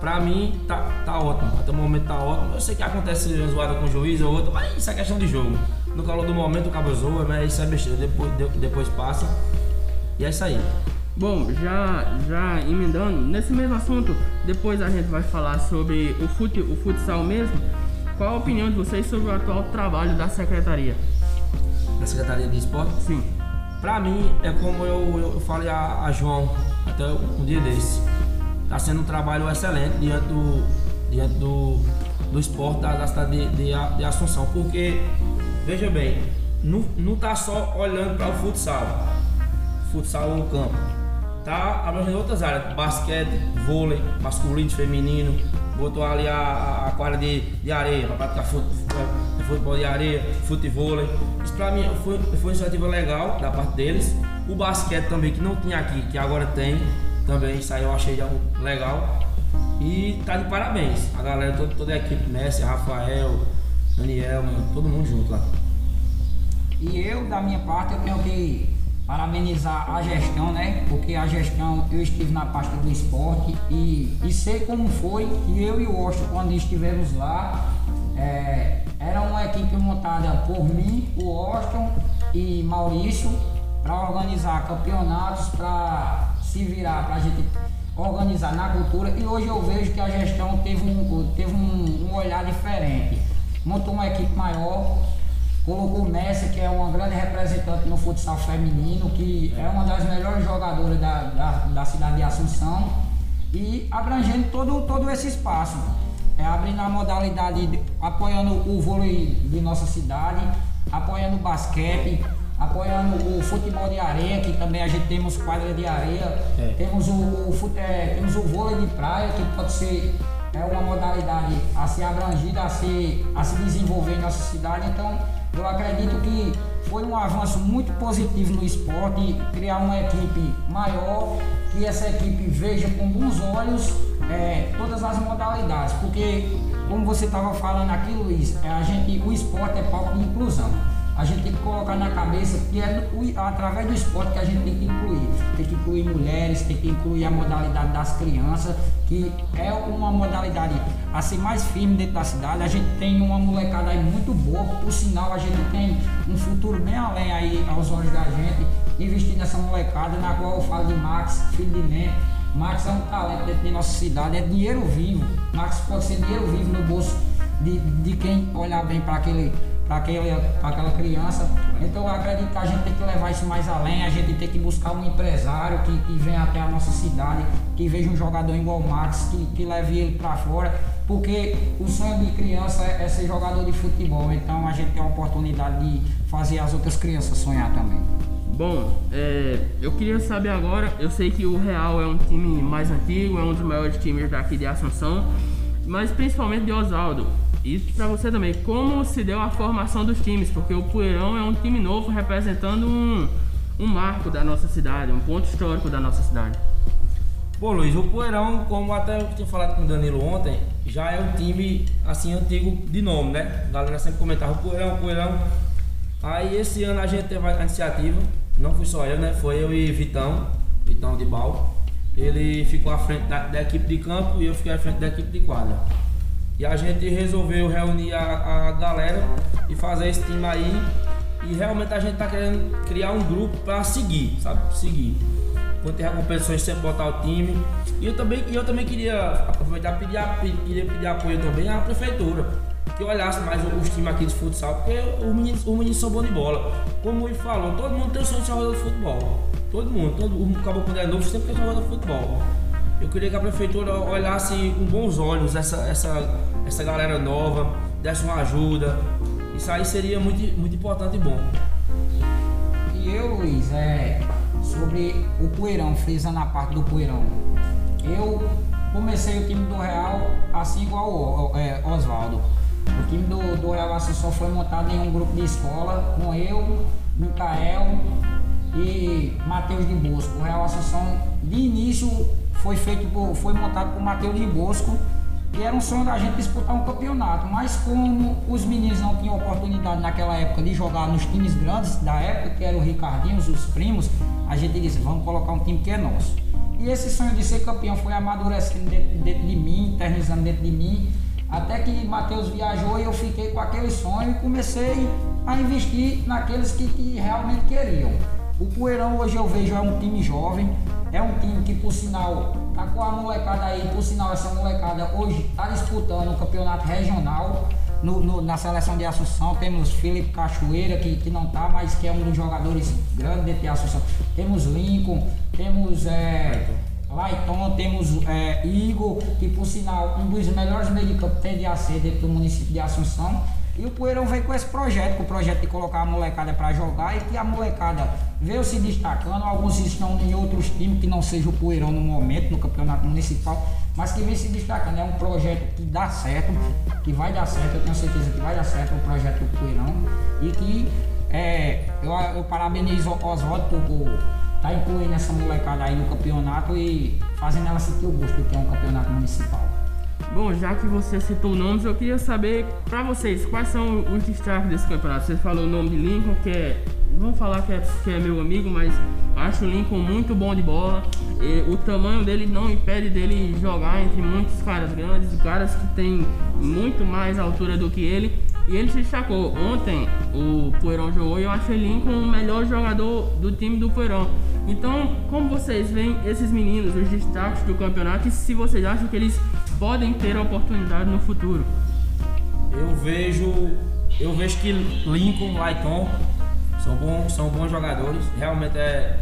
pra mim tá, tá ótimo. Até o momento tá ótimo. Eu sei que acontece zoada com o juiz ou outra, mas isso é questão de jogo. No calor do momento o cabo zoa, mas isso é besteira. Depois, de- depois passa. E é isso aí. Bom, já, já emendando, nesse mesmo assunto, depois a gente vai falar sobre o, fute, o futsal mesmo. Qual a opinião de vocês sobre o atual trabalho da secretaria? Na Secretaria de Esporte. Sim. Pra mim, é como eu, eu falei a, a João até um dia desse. Tá sendo um trabalho excelente diante do, diante do, do esporte da, da cidade de, de, de Assunção. Porque, veja bem, não, não tá só olhando para o futsal. Futsal no campo. Tá abrangendo outras áreas. Basquete, vôlei, masculino, feminino. Botou ali a, a, quadra de, de areia para praticar fut- fut- futebol de areia, futebol. Isso pra mim foi, foi uma iniciativa legal da parte deles. O basquete também, que não tinha aqui, que agora tem. Também eu achei legal. E tá de parabéns. A galera, toda, toda a equipe, Messi, Rafael, Daniel, todo mundo junto lá. E eu, da minha parte, eu tenho que parabenizar a gestão, né? Porque a gestão, eu estive na pasta do esporte e, e sei como foi que eu e o Austin, quando estivemos lá, é, era uma equipe montada por mim, o Austin e Maurício, para organizar campeonatos, para se virar, para a gente organizar na cultura. E hoje eu vejo que a gestão teve um, teve um, um olhar diferente. Montou uma equipe maior, colocou o Messi, que é uma grande representante no futsal feminino, que é uma das melhores jogadoras da, da, da cidade de Assunção, e abrangendo todo, todo esse espaço. É, abrindo a modalidade, de- apoiando o vôlei de nossa cidade, apoiando o basquete, apoiando o futebol de areia, que também a gente temos quadra de areia, É. temos, o, o fute- é, temos o vôlei de praia, que pode ser é uma modalidade a ser abrangida, a, ser, a se desenvolver em nossa cidade. Então, eu acredito que foi um avanço muito positivo no esporte, criar uma equipe maior, que essa equipe veja com bons olhos é, todas as modalidades, porque, como você estava falando aqui, Luiz, é, a gente, o esporte é palco de inclusão. A gente tem que colocar na cabeça que é através do esporte que a gente tem que incluir. Tem que incluir mulheres, tem que incluir a modalidade das crianças, que é uma modalidade a ser mais firme dentro da cidade. A gente tem uma molecada aí muito boa, por sinal a gente tem um futuro bem além aí aos olhos da gente, investir nessa molecada, na qual eu falo de Max, filho de Neto. Max é um talento dentro de nossa cidade, é dinheiro vivo. Max pode ser dinheiro vivo no bolso de, de quem olhar bem para aquele para aquela criança. Então eu acredito que a gente tem que levar isso mais além, a gente tem que buscar um empresário que, que venha até a nossa cidade, que veja um jogador igual o Max, que, que leve ele para fora, porque o sonho de criança é, é ser jogador de futebol, então a gente tem a oportunidade de fazer as outras crianças sonhar também. Bom, é, eu queria saber agora, eu sei que o Real é um time mais antigo, é um dos maiores times daqui de Assunção, mas principalmente de Oswaldo. E pra você também, como se deu a formação dos times? Porque o Poeirão é um time novo representando um, um marco da nossa cidade, um ponto histórico da nossa cidade. Pô, Luiz, o Poeirão, como até eu tinha falado com o Danilo ontem, já é um time assim antigo de nome, né? A galera sempre comentava o Poeirão, o Poeirão. Aí esse ano a gente teve a iniciativa, não fui só eu, né? Foi eu e Vitão, Vitão de Bal. Ele ficou à frente da, da equipe de campo e eu fiquei à frente da equipe de quadra. E a gente resolveu reunir a, a galera e fazer esse time aí. E realmente a gente tá querendo criar um grupo para seguir, sabe? Seguir. Quando tiver competições, sempre botar o time. E eu também, eu também queria aproveitar pedir, pedir apoio também à prefeitura. Que olhasse mais os times aqui de futsal, porque os meninos, os meninos são bons de bola. Como ele falou, todo mundo tem o sonho de ser jogador de futebol. Todo mundo, todo acabou quando é novo, sempre quer ser jogador de futebol. Eu queria que a prefeitura olhasse com bons olhos essa, essa, essa galera nova, desse uma ajuda. Isso aí seria muito, muito importante e bom. E eu, Luiz, é, sobre o Poeirão, frisando a parte do Poeirão. Eu comecei o time do Real assim igual o é, Oswaldo. O time do, do Real Assunção foi montado em um grupo de escola com eu, Micael e Matheus de Bosco. O Real Assunção de início foi feito por, foi montado por Matheus de Bosco e era um sonho da gente disputar um campeonato, mas como os meninos não tinham oportunidade naquela época de jogar nos times grandes da época, que eram o Ricardinho, os primos, a gente disse, vamos colocar um time que é nosso. E esse sonho de ser campeão foi amadurecendo dentro, dentro de mim, eternizando dentro de mim, até que Matheus viajou e eu fiquei com aquele sonho e comecei a investir naqueles que, que realmente queriam. O Poeirão hoje eu vejo é um time jovem, é um time que, por sinal, tá com a molecada aí, por sinal, essa molecada hoje está disputando o campeonato regional. No, no, na seleção de Assunção temos Felipe Cachoeira, que, que não tá, mas que é um dos jogadores grandes dentro de Assunção. Temos Lincoln, temos é, Laiton, temos é, Igor, que por sinal um dos melhores meio de campo tem de AC dentro do município de Assunção. E o Poeirão veio com esse projeto, com o projeto de colocar a molecada para jogar e que a molecada veio se destacando. Alguns estão em outros times que não seja o Poeirão no momento, no campeonato municipal, mas que vem se destacando. É um projeto que dá certo, que vai dar certo, eu tenho certeza que vai dar certo o projeto do Poeirão. E que é, eu, eu parabenizo o Oswaldo por, estar tá incluindo essa molecada aí no campeonato e fazendo ela sentir o gosto que é um campeonato municipal. Bom, já que você citou nomes, eu queria saber para vocês quais são os destaques desse campeonato. Você falou o nome de Lincoln, que é. Vamos falar que é, que é meu amigo, mas acho o Lincoln muito bom de bola. E o tamanho dele não impede dele jogar entre muitos caras grandes, caras que têm muito mais altura do que ele. E ele se destacou. Ontem o Poeirão jogou e eu achei Lincoln o melhor jogador do time do Poeirão. Então, como vocês veem esses meninos, os destaques do campeonato, e se vocês acham que eles podem ter oportunidade no futuro? Eu vejo, eu vejo que Lincoln, Lighton são bons, são bons jogadores. Realmente é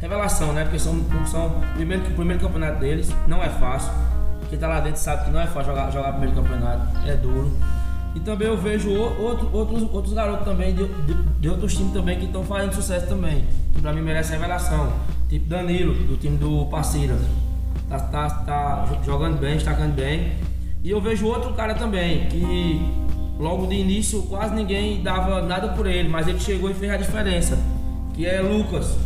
revelação, né? Porque são, são primeiro primeiro campeonato deles não é fácil. Quem tá lá dentro sabe que não é fácil jogar jogar primeiro campeonato, é duro. E também eu vejo outro, outros, outros garotos também de, de, de outros times também que estão fazendo sucesso também. Que pra mim merece revelação. Tipo Danilo, do time do Parceira tá, tá, tá jogando bem, destacando bem. E eu vejo outro cara também, que logo de início quase ninguém dava nada por ele, mas ele chegou e fez a diferença. Que é Lucas,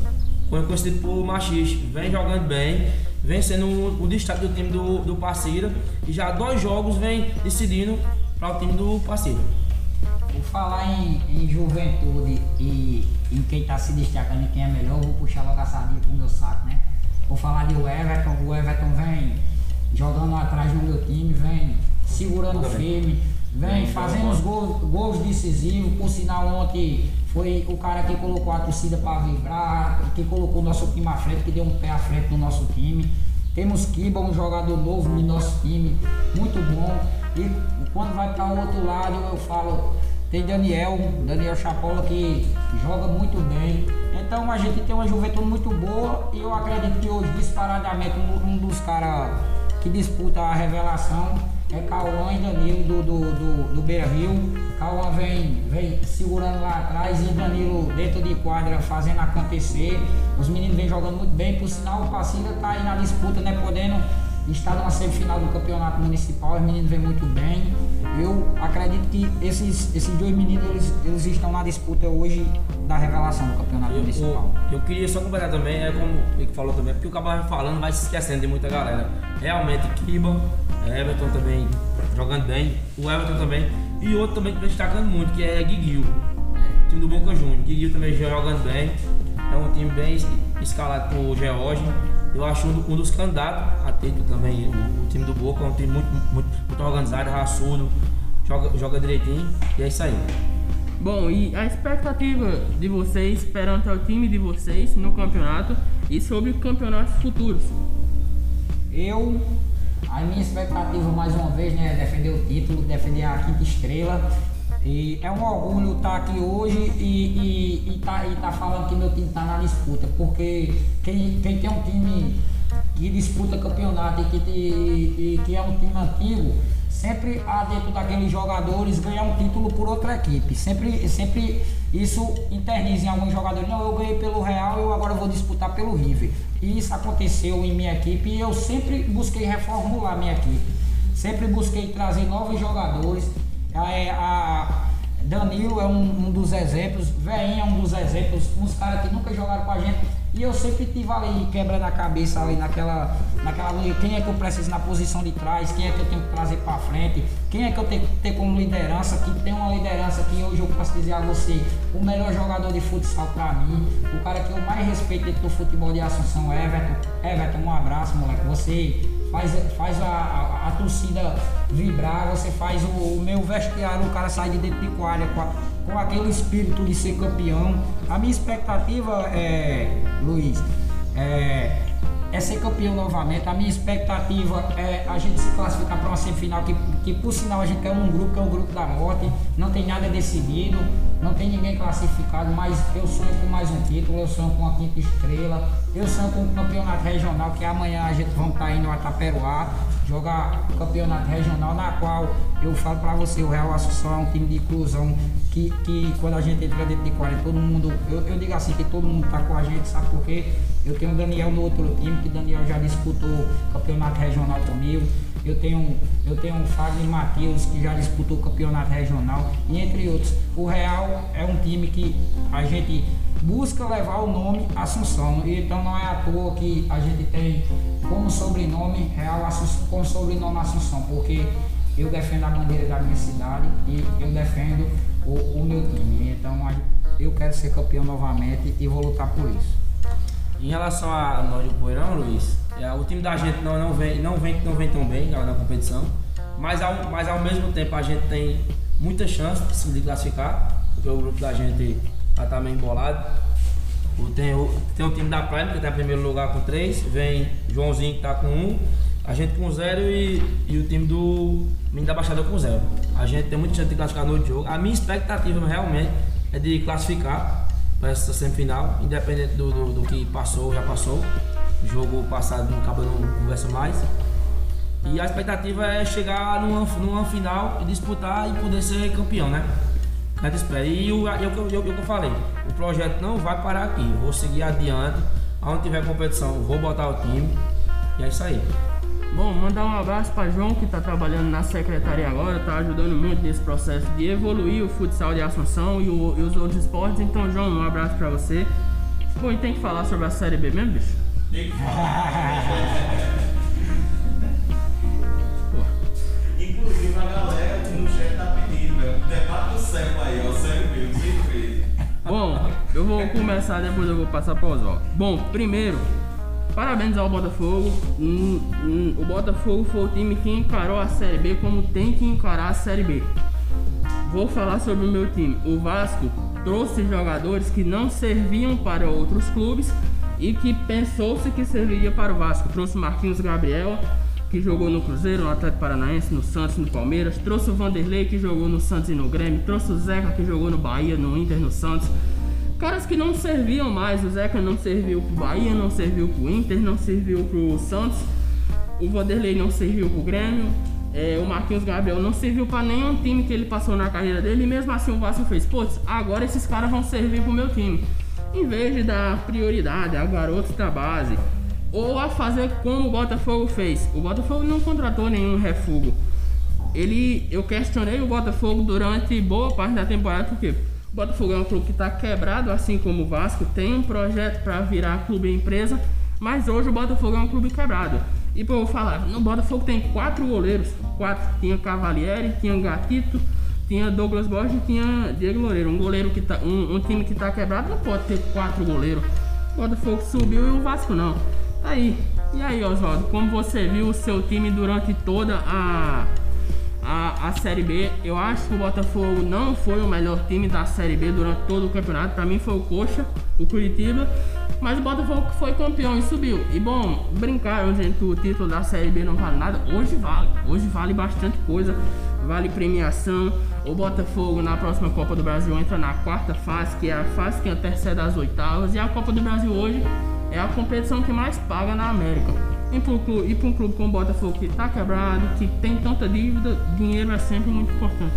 conhecido por Machiste. Vem jogando bem, vem sendo o, destaque do time do, do Parceira. E já dois jogos vem decidindo para o time do Parceira. Por falar em, em juventude e em quem está se destacando e quem é melhor, eu vou puxar logo a sardinha pro meu saco, né? Vou falar de o Everton. O Everton vem jogando atrás do meu time, vem segurando firme, vem fazendo os gols, gols decisivos. Por sinal, ontem foi o cara que colocou a torcida para vibrar, que colocou o nosso time à frente, que deu um pé à frente no nosso time. Temos Kiba, um jogador novo no nosso time, muito bom. E quando vai para o outro lado, eu falo, tem Daniel, Daniel Chapola que joga muito bem. Então a gente tem uma juventude muito boa e eu acredito que hoje, disparadamente, um, dos caras que disputa a revelação é Cauã e Danilo do, do, do, do Beira Rio. Cauã vem, vem segurando lá atrás e Danilo dentro de quadra fazendo acontecer. Os meninos vêm jogando muito bem, por sinal o Passida tá aí na disputa, né? Podendo está numa semifinal do campeonato municipal, os meninos vêm muito bem. Eu acredito que esses, esses dois meninos eles, eles estão na disputa hoje da revelação do campeonato Eu, municipal. eu, eu queria só completar também, é como ele falou também, porque o Cabo vai falando, vai se esquecendo de muita galera. Realmente, Kiba, Everton também jogando bem, o Everton também, e outro também que vem destacando muito, que é Guiguil, time do Boca Juniors. Guiguil também já jogando bem, é um time bem es- escalado com o George. Eu acho um, um dos candidatos a título também, o, o time do Boca é um time muito, muito, muito organizado, raçudo, joga, joga direitinho, e é isso aí. Bom, e a expectativa de vocês perante o time de vocês no campeonato e sobre campeonatos futuros? Eu, a minha expectativa mais uma vez né, é defender o título, defender a quinta estrela. E é um orgulho estar aqui hoje e, e, e, tá, e tá falando que meu time está na disputa, porque quem, quem tem um time que disputa campeonato e que, te- e que é um time antigo, sempre há dentro daqueles jogadores ganhar um título por outra equipe. Sempre, sempre isso interniza em alguns jogadores. Não, eu ganhei pelo Real, eu agora vou disputar pelo River. E isso aconteceu em minha equipe e eu sempre busquei reformular minha equipe. Sempre busquei trazer novos jogadores. A, Danilo é um, um dos exemplos, Veinha é um dos exemplos, uns caras que nunca jogaram com a gente. E eu sempre tive ali quebrando a cabeça ali naquela, naquela quem é que eu preciso na posição de trás, quem é que eu tenho que trazer para frente, quem é que eu tenho que ter como liderança, que tem uma liderança que hoje eu posso dizer a você, o melhor jogador de futsal para mim, o cara que eu mais respeito dentro do futebol de Assunção, Everton. Everton, um abraço, moleque. Você faz, faz a, a, a torcida vibrar, você faz o, o meu vestiário, o cara sai de dentro de quadra com, aquele espírito de ser campeão. A minha expectativa é, Luiz, é, é ser campeão novamente. A minha expectativa é a gente se classificar para uma semifinal que, que por sinal a gente quer um grupo, que é o grupo da morte, não tem nada decidido, não tem ninguém classificado, mas eu sonho com mais um título, eu sonho com a quinta estrela, eu sonho com o campeonato regional, que amanhã a gente vamos estar indo a Taperoá, jogar campeonato regional, na qual eu falo para você, o Real Assunção é um time de inclusão que, que quando a gente entra dentro de 40, todo mundo, eu, eu digo assim, que todo mundo tá com a gente, sabe por quê? Eu tenho o Daniel no outro time, que Daniel já disputou campeonato regional comigo. Eu tenho, eu tenho o Fagner Matheus, que já disputou o campeonato regional, e entre outros. O Real é um time que a gente busca levar o nome Assunção. Então não é à toa que a gente tem como sobrenome Real Assunção, como sobrenome Assunção, porque eu defendo a bandeira da minha cidade e eu defendo o, o meu time. Então eu quero ser campeão novamente e vou lutar por isso. Em relação a nós do Poeirão, Luiz, é, o time da gente não, não, vem, não, vem, não vem tão bem na, competição, mas ao, mas ao mesmo tempo a gente tem muita chance de se classificar, porque o grupo da gente já tá meio embolado. O- Tem o, tem o time da Prime, que está em primeiro lugar com 3, vem Joãozinho que está com 1, um, a gente com 0 e, e o time do Menino da Baixada com 0. A gente tem muita chance de classificar no jogo. A minha expectativa realmente é de classificar para essa semifinal, independente do, do, do que passou, já passou. O jogo passado não acaba não conversa mais. E a expectativa é chegar numa, numa final e disputar e poder ser campeão, né? Gente espera. E o eu, eu, eu, eu, falei, o projeto não vai parar aqui. Vou seguir adiante. Onde tiver competição, vou botar o time. E é isso aí. Bom, mandar um abraço para João que está trabalhando na secretaria agora, está ajudando muito nesse processo de evoluir o futsal de Assunção e, o- e os outros esportes. Então, João, um abraço para você. Bom, e tem que falar sobre a Série B mesmo, bicho? Tem que Inclusive a galera no chat tá pedindo, velho. O debate do século aí, ó. Mesmo, sem freio. Bom, eu vou começar, depois eu vou passar para o Oswaldo. Bom, primeiro, parabéns ao Botafogo. O Botafogo foi o time que encarou a Série B como tem que encarar a Série B. Vou falar sobre o meu time. O Vasco trouxe jogadores que não serviam para outros clubes e que pensou-se que serviria para o Vasco. Trouxe Marquinhos Gabriel, que jogou no Cruzeiro, no Atlético Paranaense, no Santos, no Palmeiras. Trouxe o Vanderlei, que jogou no Santos e no Grêmio. Trouxe o Zeca, que jogou no Bahia, no Inter, no Santos. Caras que não serviam mais. O Zeca não serviu pro Bahia, não serviu pro Inter, não serviu pro Santos. O Vanderlei não serviu pro Grêmio. é, o Marquinhos Gabriel não serviu pra nenhum time que ele passou na carreira dele. E mesmo assim o Vasco fez, putz, agora esses caras vão servir pro meu time. Em vez de dar prioridade a garotos da base, ou a fazer como o Botafogo fez. O Botafogo não contratou nenhum refugo. Ele, eu questionei o Botafogo durante boa parte da temporada porque Botafogo é um clube que está quebrado, assim como o Vasco, tem um projeto para virar clube empresa, mas hoje o Botafogo é um clube quebrado. E para eu falar, no Botafogo tem quatro goleiros, quatro. Tinha Cavalieri, tinha Gatito, tinha Douglas Borges e tinha Diego Loureiro. Um goleiro que tá, um, um time que está quebrado não pode ter quatro goleiros. O Botafogo subiu e o Vasco não. Tá aí. E aí, Oswaldo, como você viu o seu time durante toda a, a, a Série B? Eu acho que o Botafogo não foi o melhor time da Série B durante todo o campeonato. Para mim foi o Coxa, o Curitiba. Mas o Botafogo foi campeão e subiu. E bom, brincaram, gente, que o título da Série B não vale nada. Hoje vale. Hoje vale bastante coisa. Vale premiação. O Botafogo na próxima Copa do Brasil entra na quarta fase, que é a fase que antecede as oitavas. E a Copa do Brasil hoje é a competição que mais paga na América. E para um clube, pra um clube como o Botafogo que está quebrado, que tem tanta dívida, dinheiro é sempre muito importante.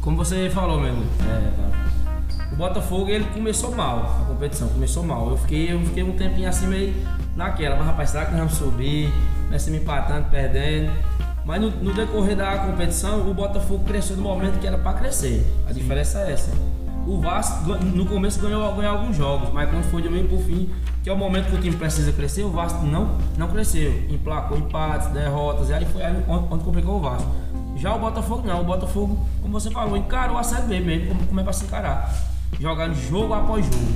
Como você falou mesmo, é, o Botafogo ele começou mal, a competição começou mal. Eu fiquei, eu fiquei um tempinho assim meio naquela, mas rapaz, será que nós vamos subir? Nós me empatando, perdendo. Mas no, no, decorrer da competição, o Botafogo cresceu no momento que era para crescer. A diferença é essa. O Vasco no começo ganhou, ganhou alguns jogos, mas quando foi de meio por fim, que é o momento que o time precisa crescer, o Vasco não, não cresceu. Emplacou empates, derrotas, e aí foi aí onde, onde complicou o Vasco. Já o Botafogo não, o Botafogo, como você falou, encarou a Série B mesmo, como, como é para se encarar. Jogando jogo após jogo.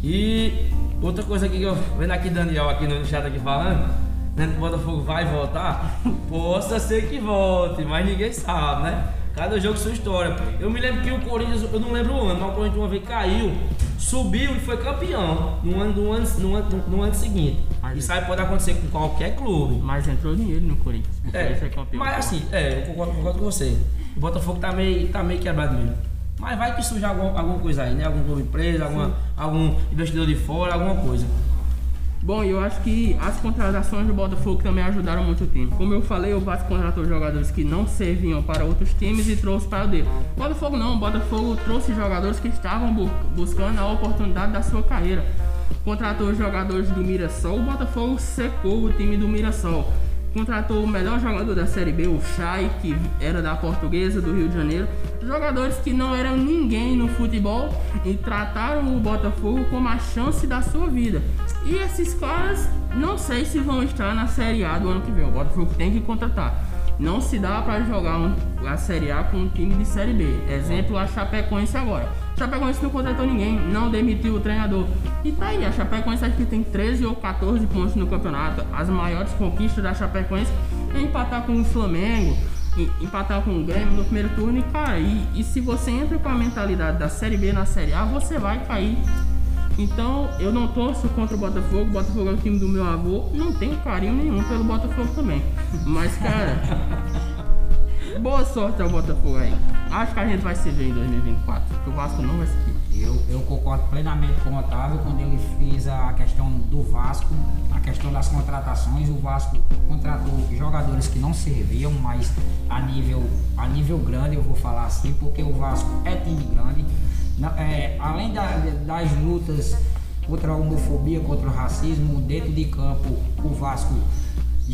E outra coisa aqui que eu vendo aqui Daniel aqui no chat aqui falando, né, que o Botafogo vai voltar, possa ser que volte, mas ninguém sabe, né? Cada jogo sua história. Eu me lembro que o Corinthians, eu não lembro o ano, mas o Corinthians uma vez caiu, subiu e foi campeão no ano, no ano, no ano, no ano seguinte. Mas, Isso aí pode acontecer com qualquer clube. Mas entrou dinheiro no Corinthians. É, mas assim, é, eu concordo, concordo, com você. O Botafogo tá meio, tá meio quebrado mesmo. Mas vai que surge algum, alguma coisa aí, né? Algum clube empresa, alguma, algum investidor de fora, alguma coisa. Bom, eu acho que as contratações do Botafogo também ajudaram muito o time. Como eu falei, o Vasco contratou jogadores que não serviam para outros times e trouxe para o dele. Botafogo não, o Botafogo trouxe jogadores que estavam bu buscando a oportunidade da sua carreira. Contratou jogadores do Mirassol, o Botafogo secou o time do Mirassol contratou o melhor jogador da Série B, o Chay, que era da Portuguesa do Rio de Janeiro. Jogadores que não eram ninguém no futebol e trataram o Botafogo como a chance da sua vida. E esses caras, não sei se vão estar na Série A do ano que vem. O Botafogo tem que contratar. Não se dá para jogar um, a Série A com um time de Série B. Exemplo, a Chapecoense agora. Chapecoense não contratou ninguém, não demitiu o treinador. E tá aí, a Chapecoense acho que tem 13 ou 14 pontos no campeonato. As maiores conquistas da Chapecoense é empatar com o Flamengo, empatar com o Grêmio no primeiro turno e, e, e se você entra com a mentalidade da Série B na Série A, você vai cair. Então eu não torço contra o Botafogo, o Botafogo é o time do meu avô, não tenho carinho nenhum pelo Botafogo também. Mas cara, boa sorte ao Botafogo aí. Acho que a gente vai se ver em 2024, porque o Vasco não vai seguir. Eu, eu concordo plenamente com o Otávio quando ele fez a questão do Vasco, a questão das contratações. O Vasco contratou jogadores que não serviam, mas a nível, a nível grande, eu vou falar assim, porque o Vasco é time grande é, além da, das lutas contra a homofobia, contra o racismo, dentro de campo, o Vasco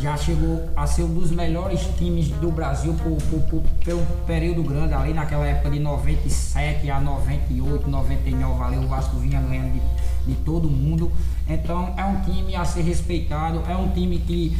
já chegou a ser um dos melhores times do Brasil por, por, por, pelo período grande, ali naquela época de 97 a 98, 99, ali o Vasco vinha ganhando de, de todo mundo. Então é um time a ser respeitado, é um time que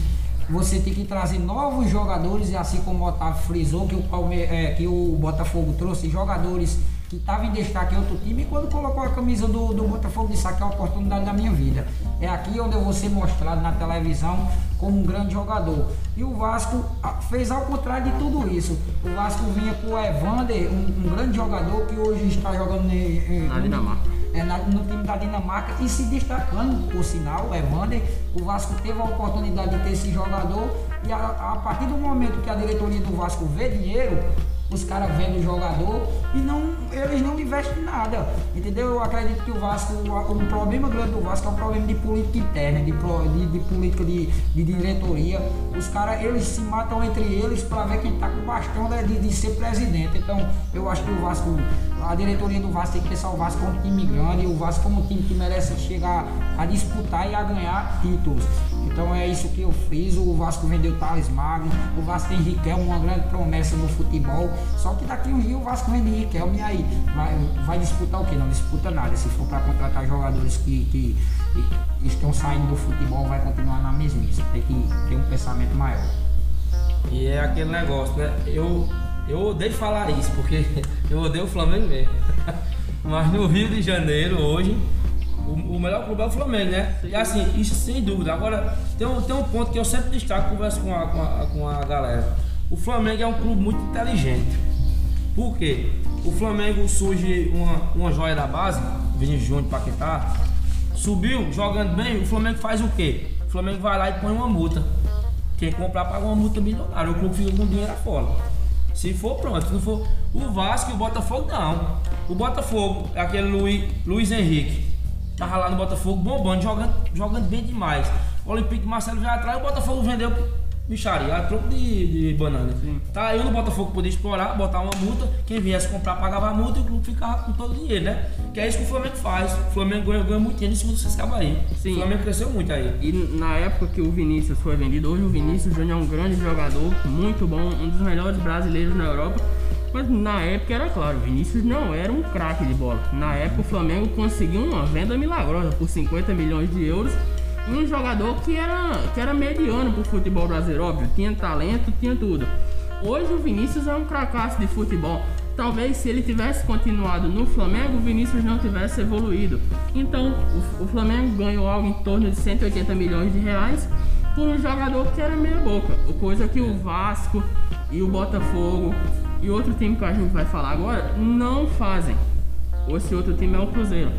você tem que trazer novos jogadores, e assim como o Otávio frisou, que o, Palme é, que o Botafogo trouxe jogadores que estava em destaque em outro time, e quando colocou a camisa do, do Botafogo, disse que é a oportunidade da minha vida. É aqui onde eu vou ser mostrado na televisão como um grande jogador. E o Vasco fez ao contrário de tudo isso. O Vasco vinha com o Evander, um, um grande jogador que hoje está jogando na Dinamarca. É, na, no time da Dinamarca e se destacando, por sinal, o Evander. O Vasco teve a oportunidade de ter esse jogador e a, a partir do momento que a diretoria do Vasco vê dinheiro, os caras vendem o jogador e não, eles não investem nada. Entendeu? Eu acredito que o Vasco, o problema grande do Vasco é um problema de política interna, de, de, de política de, de, diretoria. Os caras, eles se matam entre eles para ver quem tá com o bastão de, de, ser presidente. Então, eu acho que o Vasco a diretoria do Vasco tem que pensar o Vasco como um time grande, o Vasco como um time que merece chegar a disputar e a ganhar títulos. Então é isso que eu fiz. O Vasco vendeu Thales Magno, o Vasco tem Riquelme, uma grande promessa no futebol. Só que daqui um dia o Vasco vende Riquelme e aí vai, vai disputar o quê? Não disputa nada. Se for para contratar jogadores que, que, que estão saindo do futebol, vai continuar na mesmice. Tem que ter um pensamento maior. E é aquele negócio, né? Eu, eu odeio falar isso, porque eu odeio o Flamengo mesmo. Mas no Rio de Janeiro, hoje, o, o melhor clube é o Flamengo, né? E assim, isso sem dúvida. Agora, tem um, tem um ponto que eu sempre destaco, converso com a, com, a, com a galera. O Flamengo é um clube muito inteligente. Por quê? O Flamengo surge uma, uma joia da base, Vinícius Júnior, Paquetá, subiu jogando bem, o Flamengo faz o quê? O Flamengo vai lá e põe uma multa. Quem comprar paga uma multa milionária, o clube fica com dinheiro fora. Se for pronto, se não for o Vasco e o Botafogo não. O Botafogo, aquele Luiz, Luiz Henrique, tava lá no Botafogo bombando, jogando, jogando bem demais. O Olympique Marcelo veio atrás, o Botafogo vendeu bicharia, a troco de, de banana. Tá aí no Botafogo podia explorar, botar uma multa, quem viesse comprar pagava a multa e o clube ficava com todo o dinheiro, né? Que é isso que o Flamengo faz. O Flamengo ganha, ganha muito dinheiro em cima desses cabos aí. Sim. O Flamengo cresceu muito aí. E na época que o Vinícius foi vendido, hoje o Vinícius Júnior é um grande jogador, muito bom, um dos melhores brasileiros na Europa. Mas na época era claro, o Vinícius não era um craque de bola. Na época o Flamengo conseguiu uma venda milagrosa por 50 milhões de euros. Um jogador que era, que era mediano pro futebol brasileiro, óbvio, tinha talento, tinha tudo. Hoje o Vinícius é um cracaço de futebol. Talvez se ele tivesse continuado no Flamengo, o Vinícius não tivesse evoluído. Então, o, o Flamengo ganhou algo em torno de 180 milhões de reais por um jogador que era meia boca. Coisa que o Vasco e o Botafogo e outro time que a gente vai falar agora não fazem. Esse outro time é o Cruzeiro.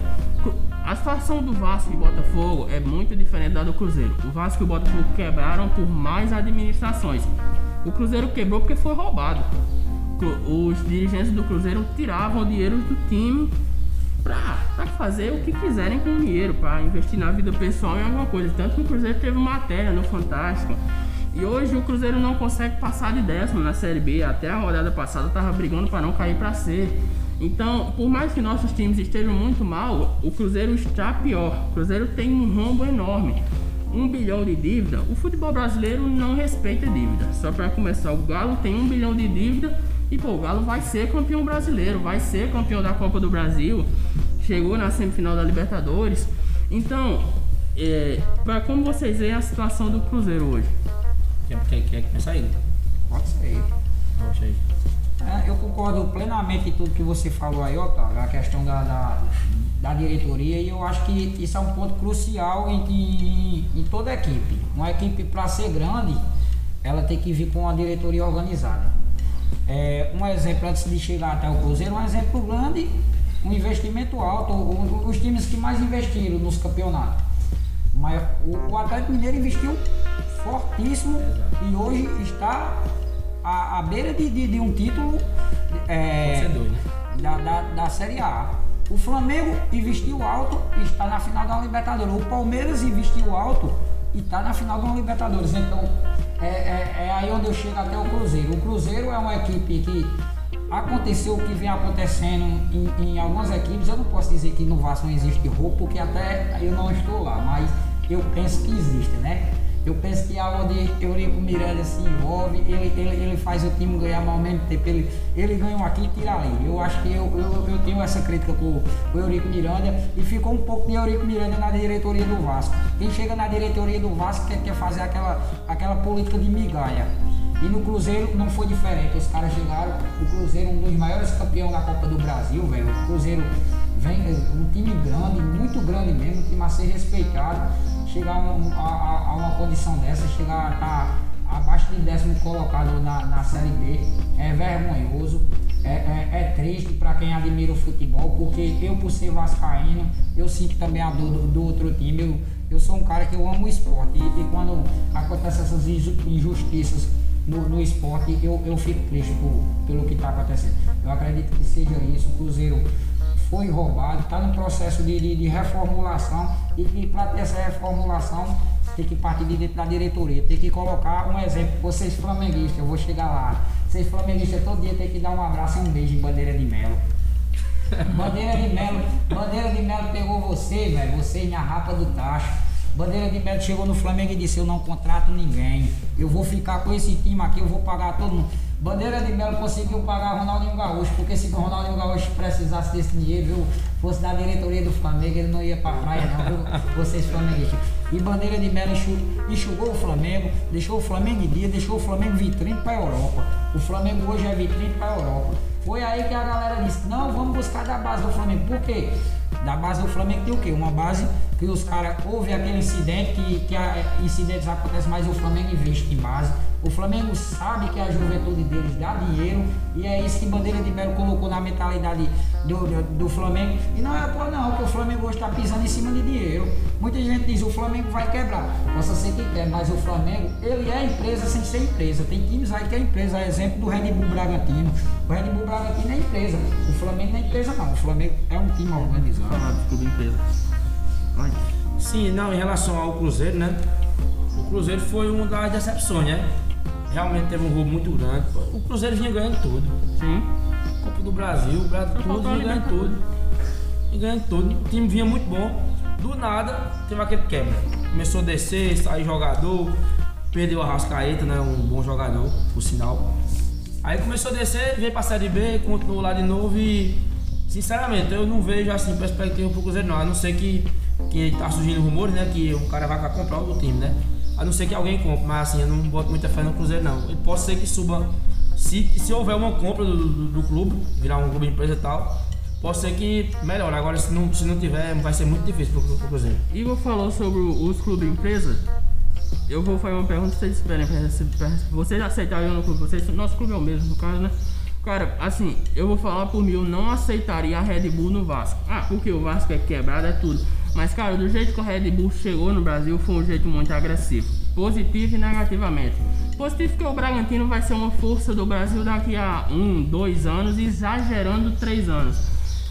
A situação do Vasco e Botafogo é muito diferente da do Cruzeiro. O Vasco e o Botafogo quebraram por mais administrações. O Cruzeiro quebrou porque foi roubado. Os dirigentes do Cruzeiro tiravam dinheiro do time pra fazer o que quiserem com o dinheiro, pra investir na vida pessoal em alguma coisa. Tanto que o Cruzeiro teve matéria no Fantástico. E hoje o Cruzeiro não consegue passar de décimo na Série B. Até a rodada passada tava brigando para não cair para C. Então, por mais que nossos times estejam muito mal, o Cruzeiro está pior. O Cruzeiro tem um rombo enorme. Um bilhão de dívida. O futebol brasileiro não respeita dívida. Só para começar, o Galo tem um bilhão de dívida e pô, o Galo vai ser campeão brasileiro, vai ser campeão da Copa do Brasil. Chegou na semifinal da Libertadores. Então, é, para como vocês veem a situação do Cruzeiro hoje? Quem, quem, quem é que pensa aí? Pode ser. Poxa aí. É, eu concordo plenamente em tudo que você falou aí, Otávio, a questão da, da, da diretoria, e eu acho que isso é um ponto crucial em, em, em toda equipe. Uma equipe, para ser grande, ela tem que vir com uma diretoria organizada. É, um exemplo, antes de chegar até o Cruzeiro, um exemplo grande, um investimento alto, o- os times que mais investiram nos campeonatos. Mas o, o Atlético Mineiro investiu fortíssimo e hoje está à, à beira de, de- de um título é, dois, né? da, da, da Série A. O Flamengo investiu alto e está na final da Libertadores. O Palmeiras investiu alto e está na final da Libertadores. Então é, é- é aí onde eu chego até o Cruzeiro. O Cruzeiro é uma equipe que aconteceu o que vem acontecendo em, em algumas equipes. Eu não posso dizer que no Vasco não existe roubo, porque até eu não estou lá, mas eu penso que existe, né? Eu penso que aonde Eurico Miranda se envolve, ele, ele, ele faz o time ganhar, mas ao mesmo tempo ele, ele ganha um aqui e tira ali. Eu acho que eu, eu, eu tenho essa crítica com o Eurico Miranda e ficou um pouco de Eurico Miranda na diretoria do Vasco. Quem chega na diretoria do Vasco quer, quer fazer aquela, aquela política de migalha. E no Cruzeiro não foi diferente. Os caras chegaram, o Cruzeiro, um dos maiores campeões da Copa do Brasil, velho. O Cruzeiro vem, um time grande, muito grande mesmo, um time a ser respeitado. Chegar a, a- a- uma condição dessa, chegar a estar abaixo de décimo colocado na, na Série B, é vergonhoso. É, é- é triste para quem admira o futebol, porque eu, por ser vascaíno, eu sinto também a dor do, do outro time. Eu, eu sou um cara que eu amo o esporte e, e quando acontecem essas inju- injustiças no, no esporte, eu, eu fico triste por, pelo que está acontecendo. Eu acredito que seja isso. O Cruzeiro foi roubado, está no processo de, de, de reformulação e que para ter essa reformulação tem que partir de dentro da diretoria, tem que colocar um exemplo. Vocês flamenguistas, eu vou chegar lá. Vocês flamenguistas todo dia tem que dar um abraço e um beijo em bandeira de melo. Bandeira de Melo, Bandeira de Melo pegou você, velho. Você minha rapa do tacho. Bandeira de Melo chegou no Flamengo e disse: Eu não contrato ninguém. Eu vou ficar com esse time aqui, eu vou pagar todo mundo. Bandeira de Melo conseguiu pagar Ronaldinho Gaúcho, porque se Ronaldinho Gaúcho precisasse desse dinheiro, viu, fosse da diretoria do Flamengo, ele não ia pra praia, não, viu? Vocês flamenguistas. E Bandeira de Melo enxu- enxugou o Flamengo, deixou o Flamengo em dia, deixou o Flamengo vitrine pra Europa. O Flamengo hoje é vitrine pra Europa. Foi aí que a galera disse: Não, vamos buscar da base do Flamengo. Por quê? Da base do Flamengo tem o quê? Uma base que os caras. Houve aquele incidente, que, que incidentes acontecem, mas o Flamengo investe em base. O Flamengo sabe que a juventude deles dá dinheiro e é isso que Bandeira de Melo colocou na mentalidade do, do, do Flamengo. E não é por não, que o Flamengo hoje está pisando em cima de dinheiro. Muita gente diz o Flamengo vai quebrar. Possa ser que quer, mas o Flamengo, ele é empresa sem ser empresa. Tem times aí que é empresa, é exemplo do Red Bull Bragantino. O Red Bull Bragantino é empresa. O Flamengo não é empresa não. O Flamengo é um time organizado. Falar do clube empresa. Vai. Sim, não, em relação ao Cruzeiro, né? O Cruzeiro foi uma das decepções, né? Realmente teve um roubo muito grande. O Cruzeiro vinha ganhando tudo. Sim. Copa do Brasil, o Brasil tudo, vinha ganhando Libertadores. tudo. Vinha ganhando tudo. O time vinha muito bom. Do nada, teve aquele quebra. Começou a descer, sair jogador. Perdeu a Rascaeta, né? Um bom jogador, por sinal. Aí começou a descer, veio pra Série B, continuou lá de novo e. Sinceramente, eu não vejo assim perspectiva pro Cruzeiro não. A não ser que, que tá surgindo rumores, né? Que o cara vai pra comprar o time, né? A não ser que alguém compre, mas assim, eu não boto muita fé no Cruzeiro não. Ele pode ser que suba. Se, se houver uma compra do, do, do clube, virar um clube empresa e tal, pode ser que melhore. Agora se não, se não tiver, vai ser muito difícil pro, pro Cruzeiro. Igor falou sobre os clubes empresa. Eu vou fazer uma pergunta vocês esperem pra- Vocês aceitariam no clube? Vocês, nosso clube é o mesmo, no caso, né? Cara, assim, eu vou falar por mim, eu não aceitaria a Red Bull no Vasco. Ah, porque o Vasco é quebrado, é tudo. Mas, cara, do jeito que a Red Bull chegou no Brasil, foi um jeito muito agressivo. Positivo e negativamente. Positivo que o Bragantino vai ser uma força do Brasil daqui a um, dois anos, exagerando três anos.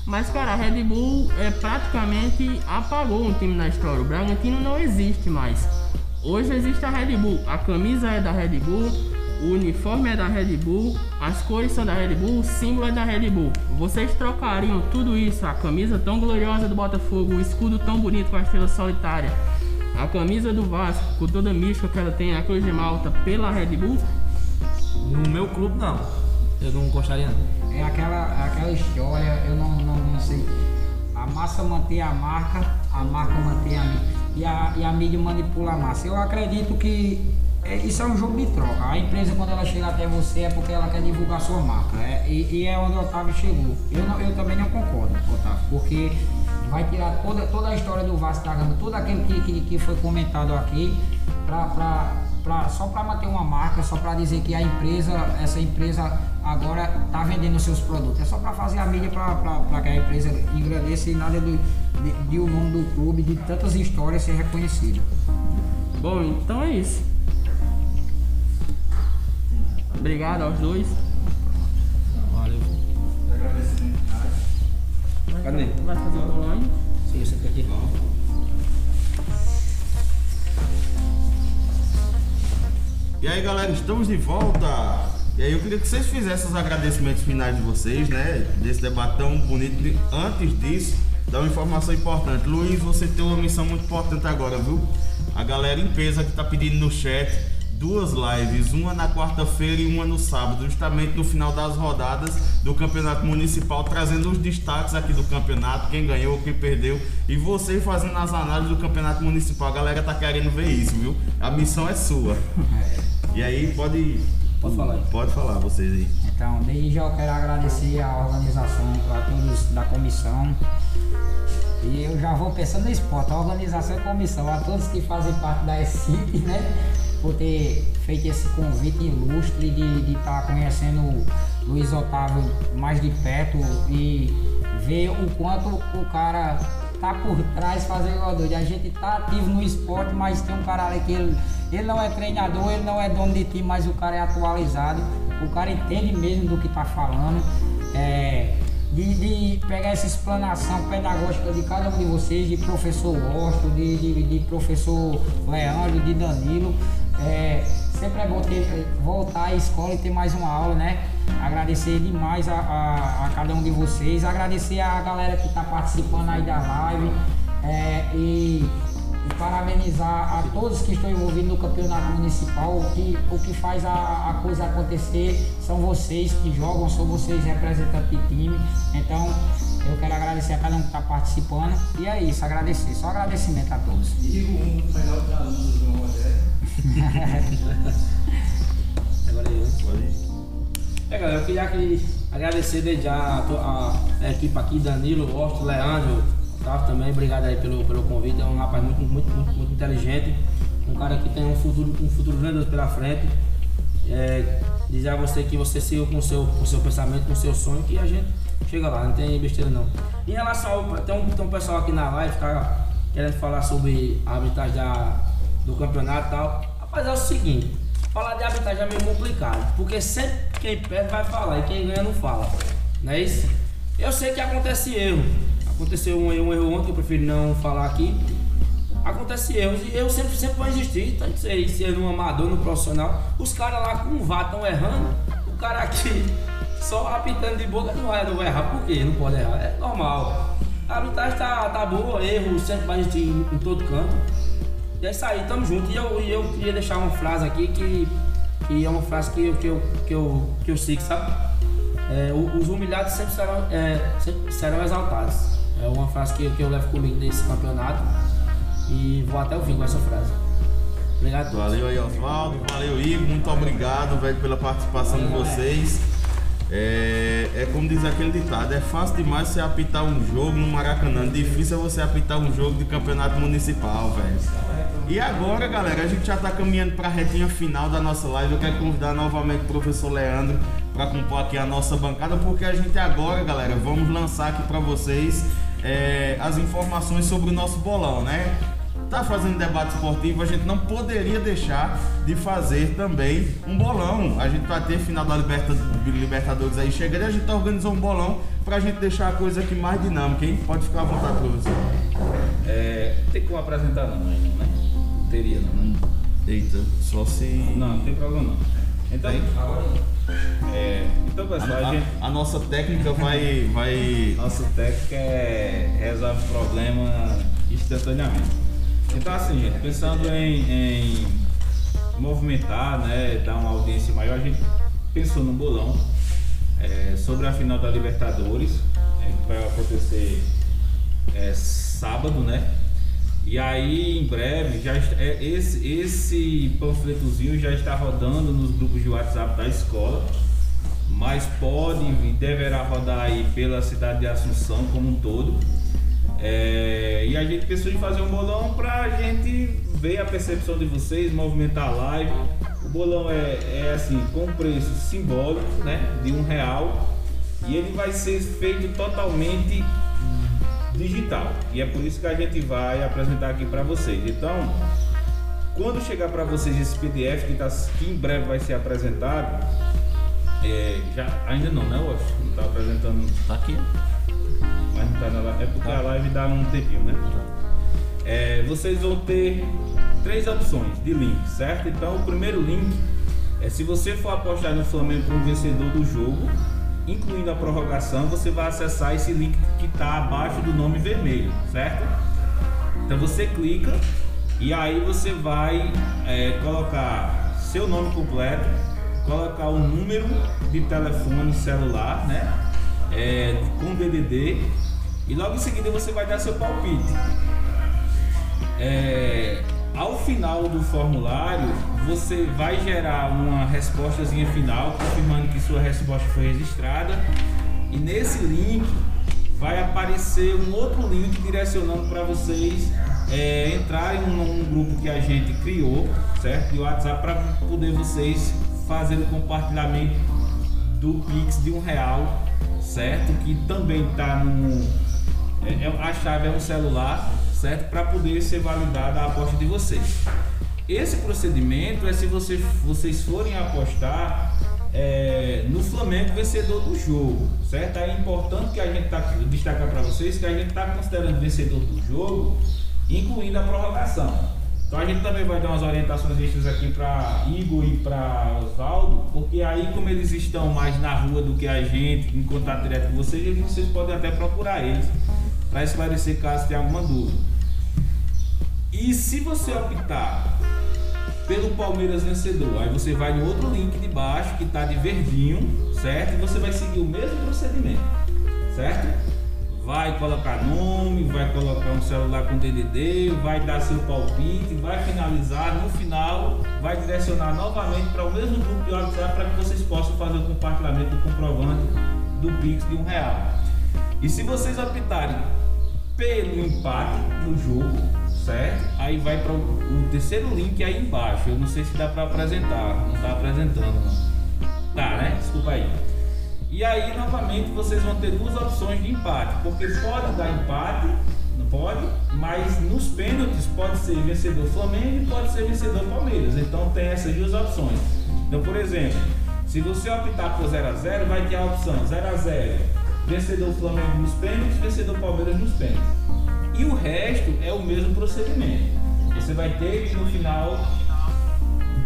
Mas, cara, a Red Bull é, praticamente apagou um time na história. O Bragantino não existe mais. Hoje existe a Red Bull. A camisa é da Red Bull, o uniforme é da Red Bull, as cores são da Red Bull, o símbolo é da Red Bull. Vocês trocariam tudo isso, a camisa tão gloriosa do Botafogo, o escudo tão bonito com a estrela solitária, a camisa do Vasco, com toda a mística que ela tem, a cruz de malta, pela Red Bull? No meu clube, não. Eu não gostaria não. É aquela, aquela história, eu não, não, não sei. A massa mantém a marca, a marca mantém a mídia. E a, e a mídia manipula a massa. Eu acredito que é, isso é um jogo de troca. A empresa, quando ela chega até você, é porque ela quer divulgar sua marca. É, e, e é onde o Otávio chegou. Eu, não- eu também não concordo, Otávio, porque vai tirar toda, toda a história do Vasco da Gama, tudo aquilo que, que, que foi comentado aqui, pra, pra, pra, só para manter uma marca, só para dizer que a empresa, essa empresa agora está vendendo seus produtos. É só para fazer a mídia para que a empresa engrandeça e nada do, de, de o nome do clube, de tantas histórias ser reconhecido. Bom, então é isso. Obrigado aos dois. Valeu. Cadê? Vai fazer o bolão aí? Sim, você aqui. E aí galera, estamos de volta! E aí eu queria que vocês fizessem os agradecimentos finais de vocês, né? Desse debate tão bonito. Antes disso, dar uma informação importante. Luiz, você tem uma missão muito importante agora, viu? A galera em peso que tá pedindo no chat duas lives, uma na quarta-feira e uma no sábado, justamente no final das rodadas do Campeonato Municipal, trazendo os destaques aqui do campeonato, quem ganhou, quem perdeu, e você fazendo as análises do Campeonato Municipal. A galera tá querendo ver isso, viu? A missão é sua. E aí pode. Pode falar aí. Pode falar, vocês aí. Então, desde já eu quero agradecer a organização, a todos da comissão. E eu já vou pensando no esporte, a organização e comissão, a todos que fazem parte da ECIP, né? Por ter feito esse convite ilustre de estar conhecendo o Luiz Otávio mais de perto e ver o quanto o cara tá por trás fazendo doido. A gente tá ativo no esporte, mas tem um cara ali que ele, ele não é treinador, ele não é dono de time, mas o cara é atualizado. O cara entende mesmo do que tá falando. É, de, de pegar essa explanação pedagógica de cada um de vocês, de professor Osto, de, de, de professor Leandro, de Danilo, é, sempre é bom ter, voltar à escola e ter mais uma aula, né? Agradecer demais a, a, a cada um de vocês, agradecer a galera que está participando aí da live é, e, e parabenizar a todos que estão envolvidos no campeonato municipal. O que, o que faz a, a coisa acontecer são vocês que jogam, são vocês representantes de time. Então, eu quero agradecer a cada um que está participando. E é isso, agradecer. Só agradecimento a todos. Digo um melhor para aluno eu queria aqui agradecer desde já a, a- a equipe aqui, Danilo, Osto, Leandro, Otávio também, obrigado aí pelo, pelo convite. É um rapaz muito, muito, muito, muito inteligente, um cara que tem um futuro, um futuro grande pela frente. É, dizer a você que você siga com o seu, com seu pensamento, com o seu sonho, que a gente chega lá, não tem besteira não. Em relação ao. Tem um, tem um pessoal aqui na live que tá querendo falar sobre a arbitragem da, do campeonato e tal. Rapaz, é o seguinte, falar de arbitragem é meio complicado, porque sempre quem perde vai falar e quem ganha não fala. Não é isso? Eu sei que acontece erro. Aconteceu um, um erro ontem, eu prefiro não falar aqui. Acontece erros e eu sempre, sempre vou existir, tanto sei se é no amador, no profissional. Os caras lá com o VAR estão errando, o cara aqui só apitando de boca não vai, não vai errar, por quê? Não pode errar, é normal. A arbitragem tá, tá boa, erro sempre vai existir em, em todo canto. E é isso aí, tamo junto. E eu, eu queria deixar uma frase aqui que, que é uma frase que, eu- que, eu, que, eu, que eu sigo, sabe? É, os humilhados sempre serão, é, sempre serão exaltados. É uma frase que, que eu levo comigo nesse campeonato e vou até o fim com essa frase. Obrigado. Valeu aí, Oswaldo. Valeu, Igor. Muito obrigado, velho, pela participação de vocês. É, é como diz aquele ditado, é fácil demais você apitar um jogo no Maracanã, difícil é você apitar um jogo de campeonato municipal, velho. E agora, galera, a gente já tá caminhando pra retinha final da nossa live. Eu quero convidar novamente o professor Leandro para compor aqui a nossa bancada, porque a gente agora, galera, vamos lançar aqui pra vocês é, as informações sobre o nosso bolão, né? Tá fazendo debate esportivo, a gente não poderia deixar de fazer também um bolão. A gente vai ter final da Liberta- Libertadores aí chegando e a gente tá organizando um bolão pra gente deixar a coisa aqui mais dinâmica, hein? Pode ficar à vontade, professor. É, tem como apresentar não, né? Não teria não, né? Eita, só se. Não, não tem problema não. Então, é, então pessoal, a, A, gente, a- a nossa técnica vai. vai... nosso técnico é, resolve o problema instantaneamente. Então assim, pensando em, em movimentar, né, dar uma audiência maior, a gente pensou num bolão é, sobre a final da Libertadores, é, que vai acontecer é, sábado, né? E aí, em breve, já é, esse, esse panfletozinho já está rodando nos grupos de WhatsApp da escola, mas pode e deverá rodar aí pela cidade de Assunção como um todo. É, e a gente pensou em fazer um bolão para a gente ver a percepção de vocês, movimentar a live. O bolão é, é assim, com preço simbólico, né? De um real. E ele vai ser feito totalmente digital. E é por isso que a gente vai apresentar aqui para vocês. Então, quando chegar para vocês esse PDF que, tá, que em breve vai ser apresentado, é, já, ainda não, né, Wash? Não está apresentando, Tá aqui. Tá na live. É porque a live dá um tempinho, né? É, vocês vão ter três opções de link, certo? Então, o primeiro link é se você for apostar no Flamengo como vencedor do jogo, incluindo a prorrogação, você vai acessar esse link que está abaixo do nome vermelho, certo? Então você clica e aí você vai é, colocar seu nome completo, colocar o número de telefone celular, né? É, com DDD e logo em seguida você vai dar seu palpite. É, ao final do formulário, você vai gerar uma respostazinha final, confirmando que sua resposta foi registrada. E nesse link vai aparecer um outro link direcionando para vocês é, entrarem num, grupo que a gente criou, certo? De WhatsApp para poder vocês fazerem o compartilhamento do Pix de um real, certo? Que também está no. É- é- a chave é um celular, certo? Para poder ser validada a aposta de vocês. Esse procedimento é se vocês, vocês forem apostar é, no Flamengo vencedor do jogo, certo? É importante que a gente tá, destacar para vocês que a gente está considerando vencedor do jogo, incluindo a prorrogação. Então a gente também vai dar umas orientações extras aqui para Igor e para Oswaldo, porque aí como eles estão mais na rua do que a gente, em contato direto com vocês, vocês podem até procurar eles para esclarecer caso tenha alguma dúvida. E se você optar pelo Palmeiras vencedor, aí você vai no outro link de baixo que está de verdinho, certo? E você vai seguir o mesmo procedimento, certo? vai colocar nome, vai colocar um celular com DDD, vai dar seu palpite, vai finalizar, no final vai direcionar novamente para o mesmo grupo de WhatsApp para que vocês possam fazer o compartilhamento do comprovante do Pix de um real. E se vocês optarem pelo empate no jogo, certo? Aí vai para o terceiro link aí embaixo. Eu não sei se dá para apresentar, não está apresentando não. Tá, né? Desculpa aí. E aí, novamente, vocês vão ter duas opções de empate, porque pode dar empate, não pode, mas nos pênaltis pode ser vencedor Flamengo e pode ser vencedor Palmeiras. Então tem essas duas opções. Então, por exemplo, se você optar por 0 a 0 vai ter a opção 0 a 0 vencedor Flamengo nos pênaltis, vencedor Palmeiras nos pênaltis. E o resto é o mesmo procedimento. Você vai ter que no final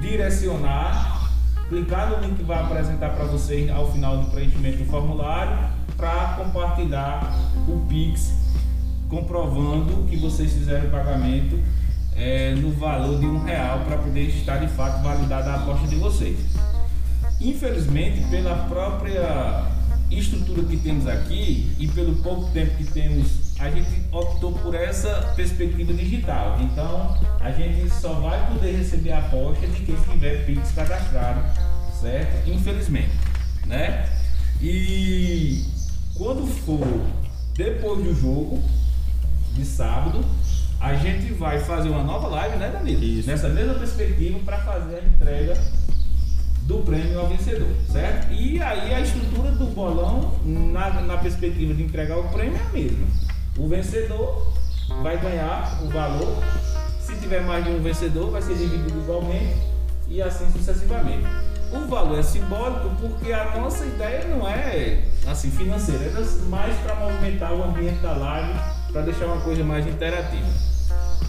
direcionar clicar no link que vai apresentar para vocês ao final do preenchimento do formulário para compartilhar o Pix comprovando que vocês fizeram o pagamento é, no valor de um real para poder estar de fato validada a aposta de vocês. Infelizmente, pela própria estrutura que temos aqui e pelo pouco tempo que temos, a gente optou por essa perspectiva digital. Então, a gente só vai poder receber a aposta de quem tiver Pix cadastrado, certo? Infelizmente, né? E quando for depois do jogo de sábado, a gente vai fazer uma nova live, né, Danilo? Isso. Nessa mesma perspectiva para fazer a entrega do prêmio ao vencedor, certo? E aí a estrutura do bolão, na, na perspectiva de entregar o prêmio, é a mesma. O vencedor vai ganhar o valor. Se tiver mais de um vencedor, vai ser dividido igualmente e assim sucessivamente. O valor é simbólico porque a nossa ideia não é assim financeira, é mais para movimentar o ambiente da live, para deixar uma coisa mais interativa.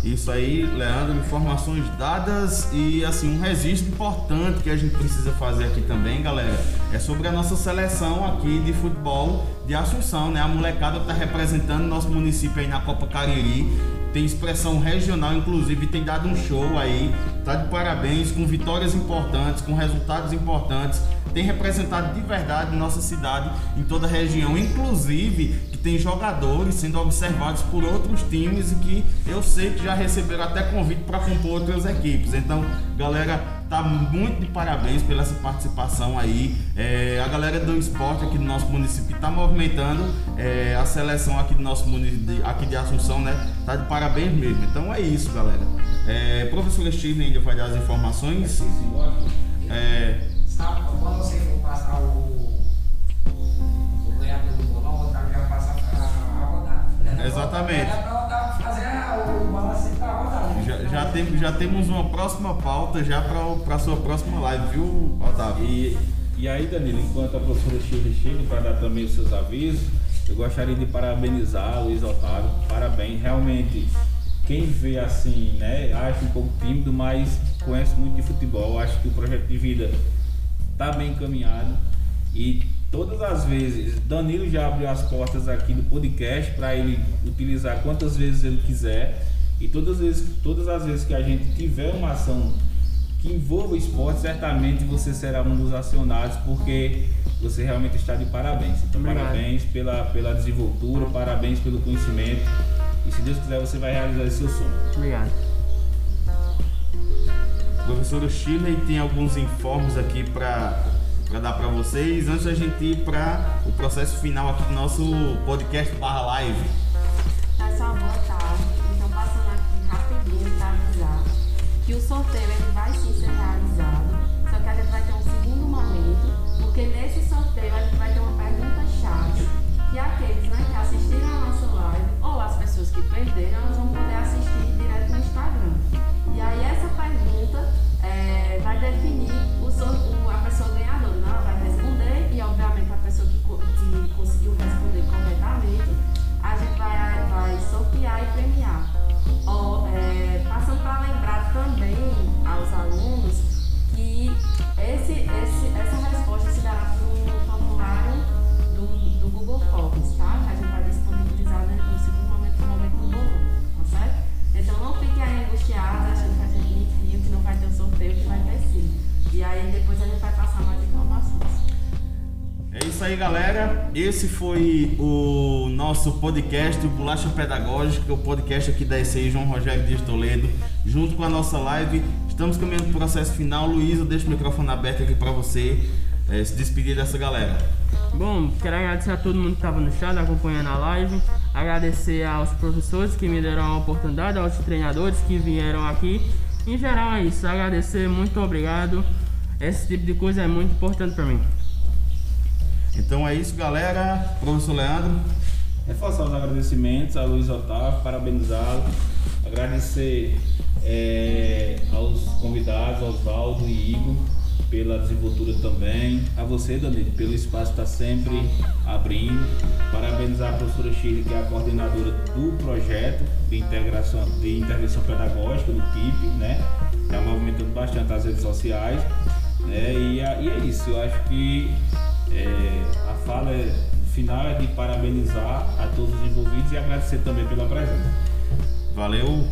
Isso aí, Leandro, informações dadas e assim um registro importante que a gente precisa fazer aqui também, galera, é sobre a nossa seleção aqui de futebol de Assunção, né? A molecada está representando nosso município aí na Copa Cariri. Tem expressão regional, inclusive tem dado um show aí, tá de parabéns, com vitórias importantes, com resultados importantes, tem representado de verdade nossa cidade em toda a região, inclusive tem jogadores sendo observados por outros times e que eu sei que já receberam até convite para compor outras equipes. Então, galera, tá muito de parabéns pela essa participação aí. É, a galera do esporte aqui do nosso município está movimentando é, a seleção aqui do nosso município, aqui de Assunção, né? Tá de parabéns mesmo. Então é isso, galera. É, professor Steven ainda vai dar as informações. É, Sabe, quando você for passar o Exatamente. fazer o balanço da rodada. Já, já, tem, já temos uma próxima pauta já para a sua próxima live, viu, Otávio? E, e aí, Danilo, enquanto a professora Shirley chega para dar também os seus avisos, eu gostaria de parabenizar o Luiz Otávio. Parabéns, realmente. Quem vê assim, né, acha um pouco tímido, mas conhece muito de futebol. Acho que o projeto de vida está bem encaminhado e todas as vezes Danilo já abriu as portas aqui do podcast para ele utilizar quantas vezes ele quiser e todas as vezes, todas as vezes que a gente tiver uma ação que envolva o esporte, certamente você será um dos acionados porque você realmente está de parabéns. Então, Obrigado. parabéns pela, pela desenvoltura, parabéns pelo conhecimento e se Deus quiser você vai realizar esse seu sonho. Obrigado. Professor Shirley tem alguns informes aqui para dar para vocês antes da gente ir para o processo final aqui do nosso podcast barra live. Pessoal, boa tarde. Então passando aqui rapidinho para avisar que o sorteio ele vai sim ser realizado, só que a gente vai ter um segundo momento, porque nesse sorteio a gente vai ter uma pergunta chave que aqueles né, que assistiram a nossa live ou as pessoas que perderam, elas vão poder assistir direto no Instagram. E aí essa pergunta é, vai definir o, o, que, conseguiu responder corretamente, a gente vai, vai sortear e premiar. Ó, aí, galera. Esse foi o nosso podcast, o Bolacha Pedagógica, o podcast aqui da ECI João Rogério Dias Toledo, junto com a nossa live. Estamos caminhando para o processo final. Luiz, eu deixo o microfone aberto aqui para você é, se despedir dessa galera. Bom, quero agradecer a todo mundo que estava no chat acompanhando a live, agradecer aos professores que me deram a oportunidade, aos treinadores que vieram aqui. Em geral é isso, agradecer, muito obrigado. Esse tipo de coisa é muito importante para mim. Então é isso, galera. Professor Leandro. Reforçar os agradecimentos a Luiz Otávio, parabenizá-lo, agradecer é, aos convidados, Oswaldo e Igor, pela desenvoltura também. A você, Danilo, pelo espaço que está sempre abrindo. Parabenizar a professora Shirley, que é a coordenadora do projeto de, integração, de intervenção pedagógica do PIP, né? Está movimentando bastante as redes sociais. Né? E, e é isso, eu acho que é, a fala é, final é de parabenizar a todos os envolvidos e agradecer também pela presença. Valeu,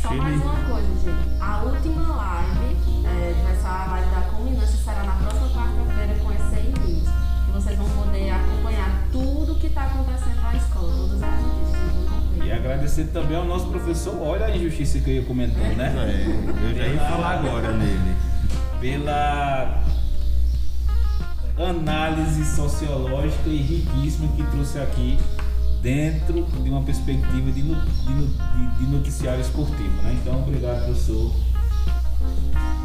Só mais uma coisa, gente. A última live, é, vai ser a live da culminância, será na próxima quarta-feira com esse início. Que vocês vão poder acompanhar tudo que está acontecendo na escola, todas as notícias. E agradecer também ao nosso professor, olha a injustiça que ele comentou, né? É, eu já ia falar agora nele. Pela análise sociológica e riquíssima que trouxe aqui dentro de uma perspectiva de, de de- noticiário esportivo, né? Então, obrigado, professor.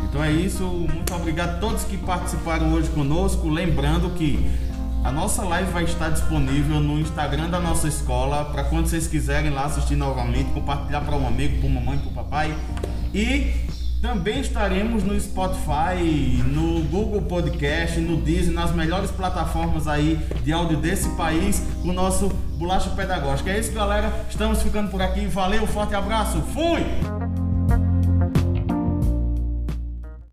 Então é isso, muito obrigado a todos que participaram hoje conosco. Lembrando que a nossa live vai estar disponível no Instagram da nossa escola para quando vocês quiserem lá assistir novamente, compartilhar para um amigo, para mamãe, para o papai. E também estaremos no Spotify, no Google Podcast, no Disney, nas melhores plataformas aí de áudio desse país, com o nosso Bolacha Pedagógica. É isso, galera. Estamos ficando por aqui. Valeu, forte abraço. Fui!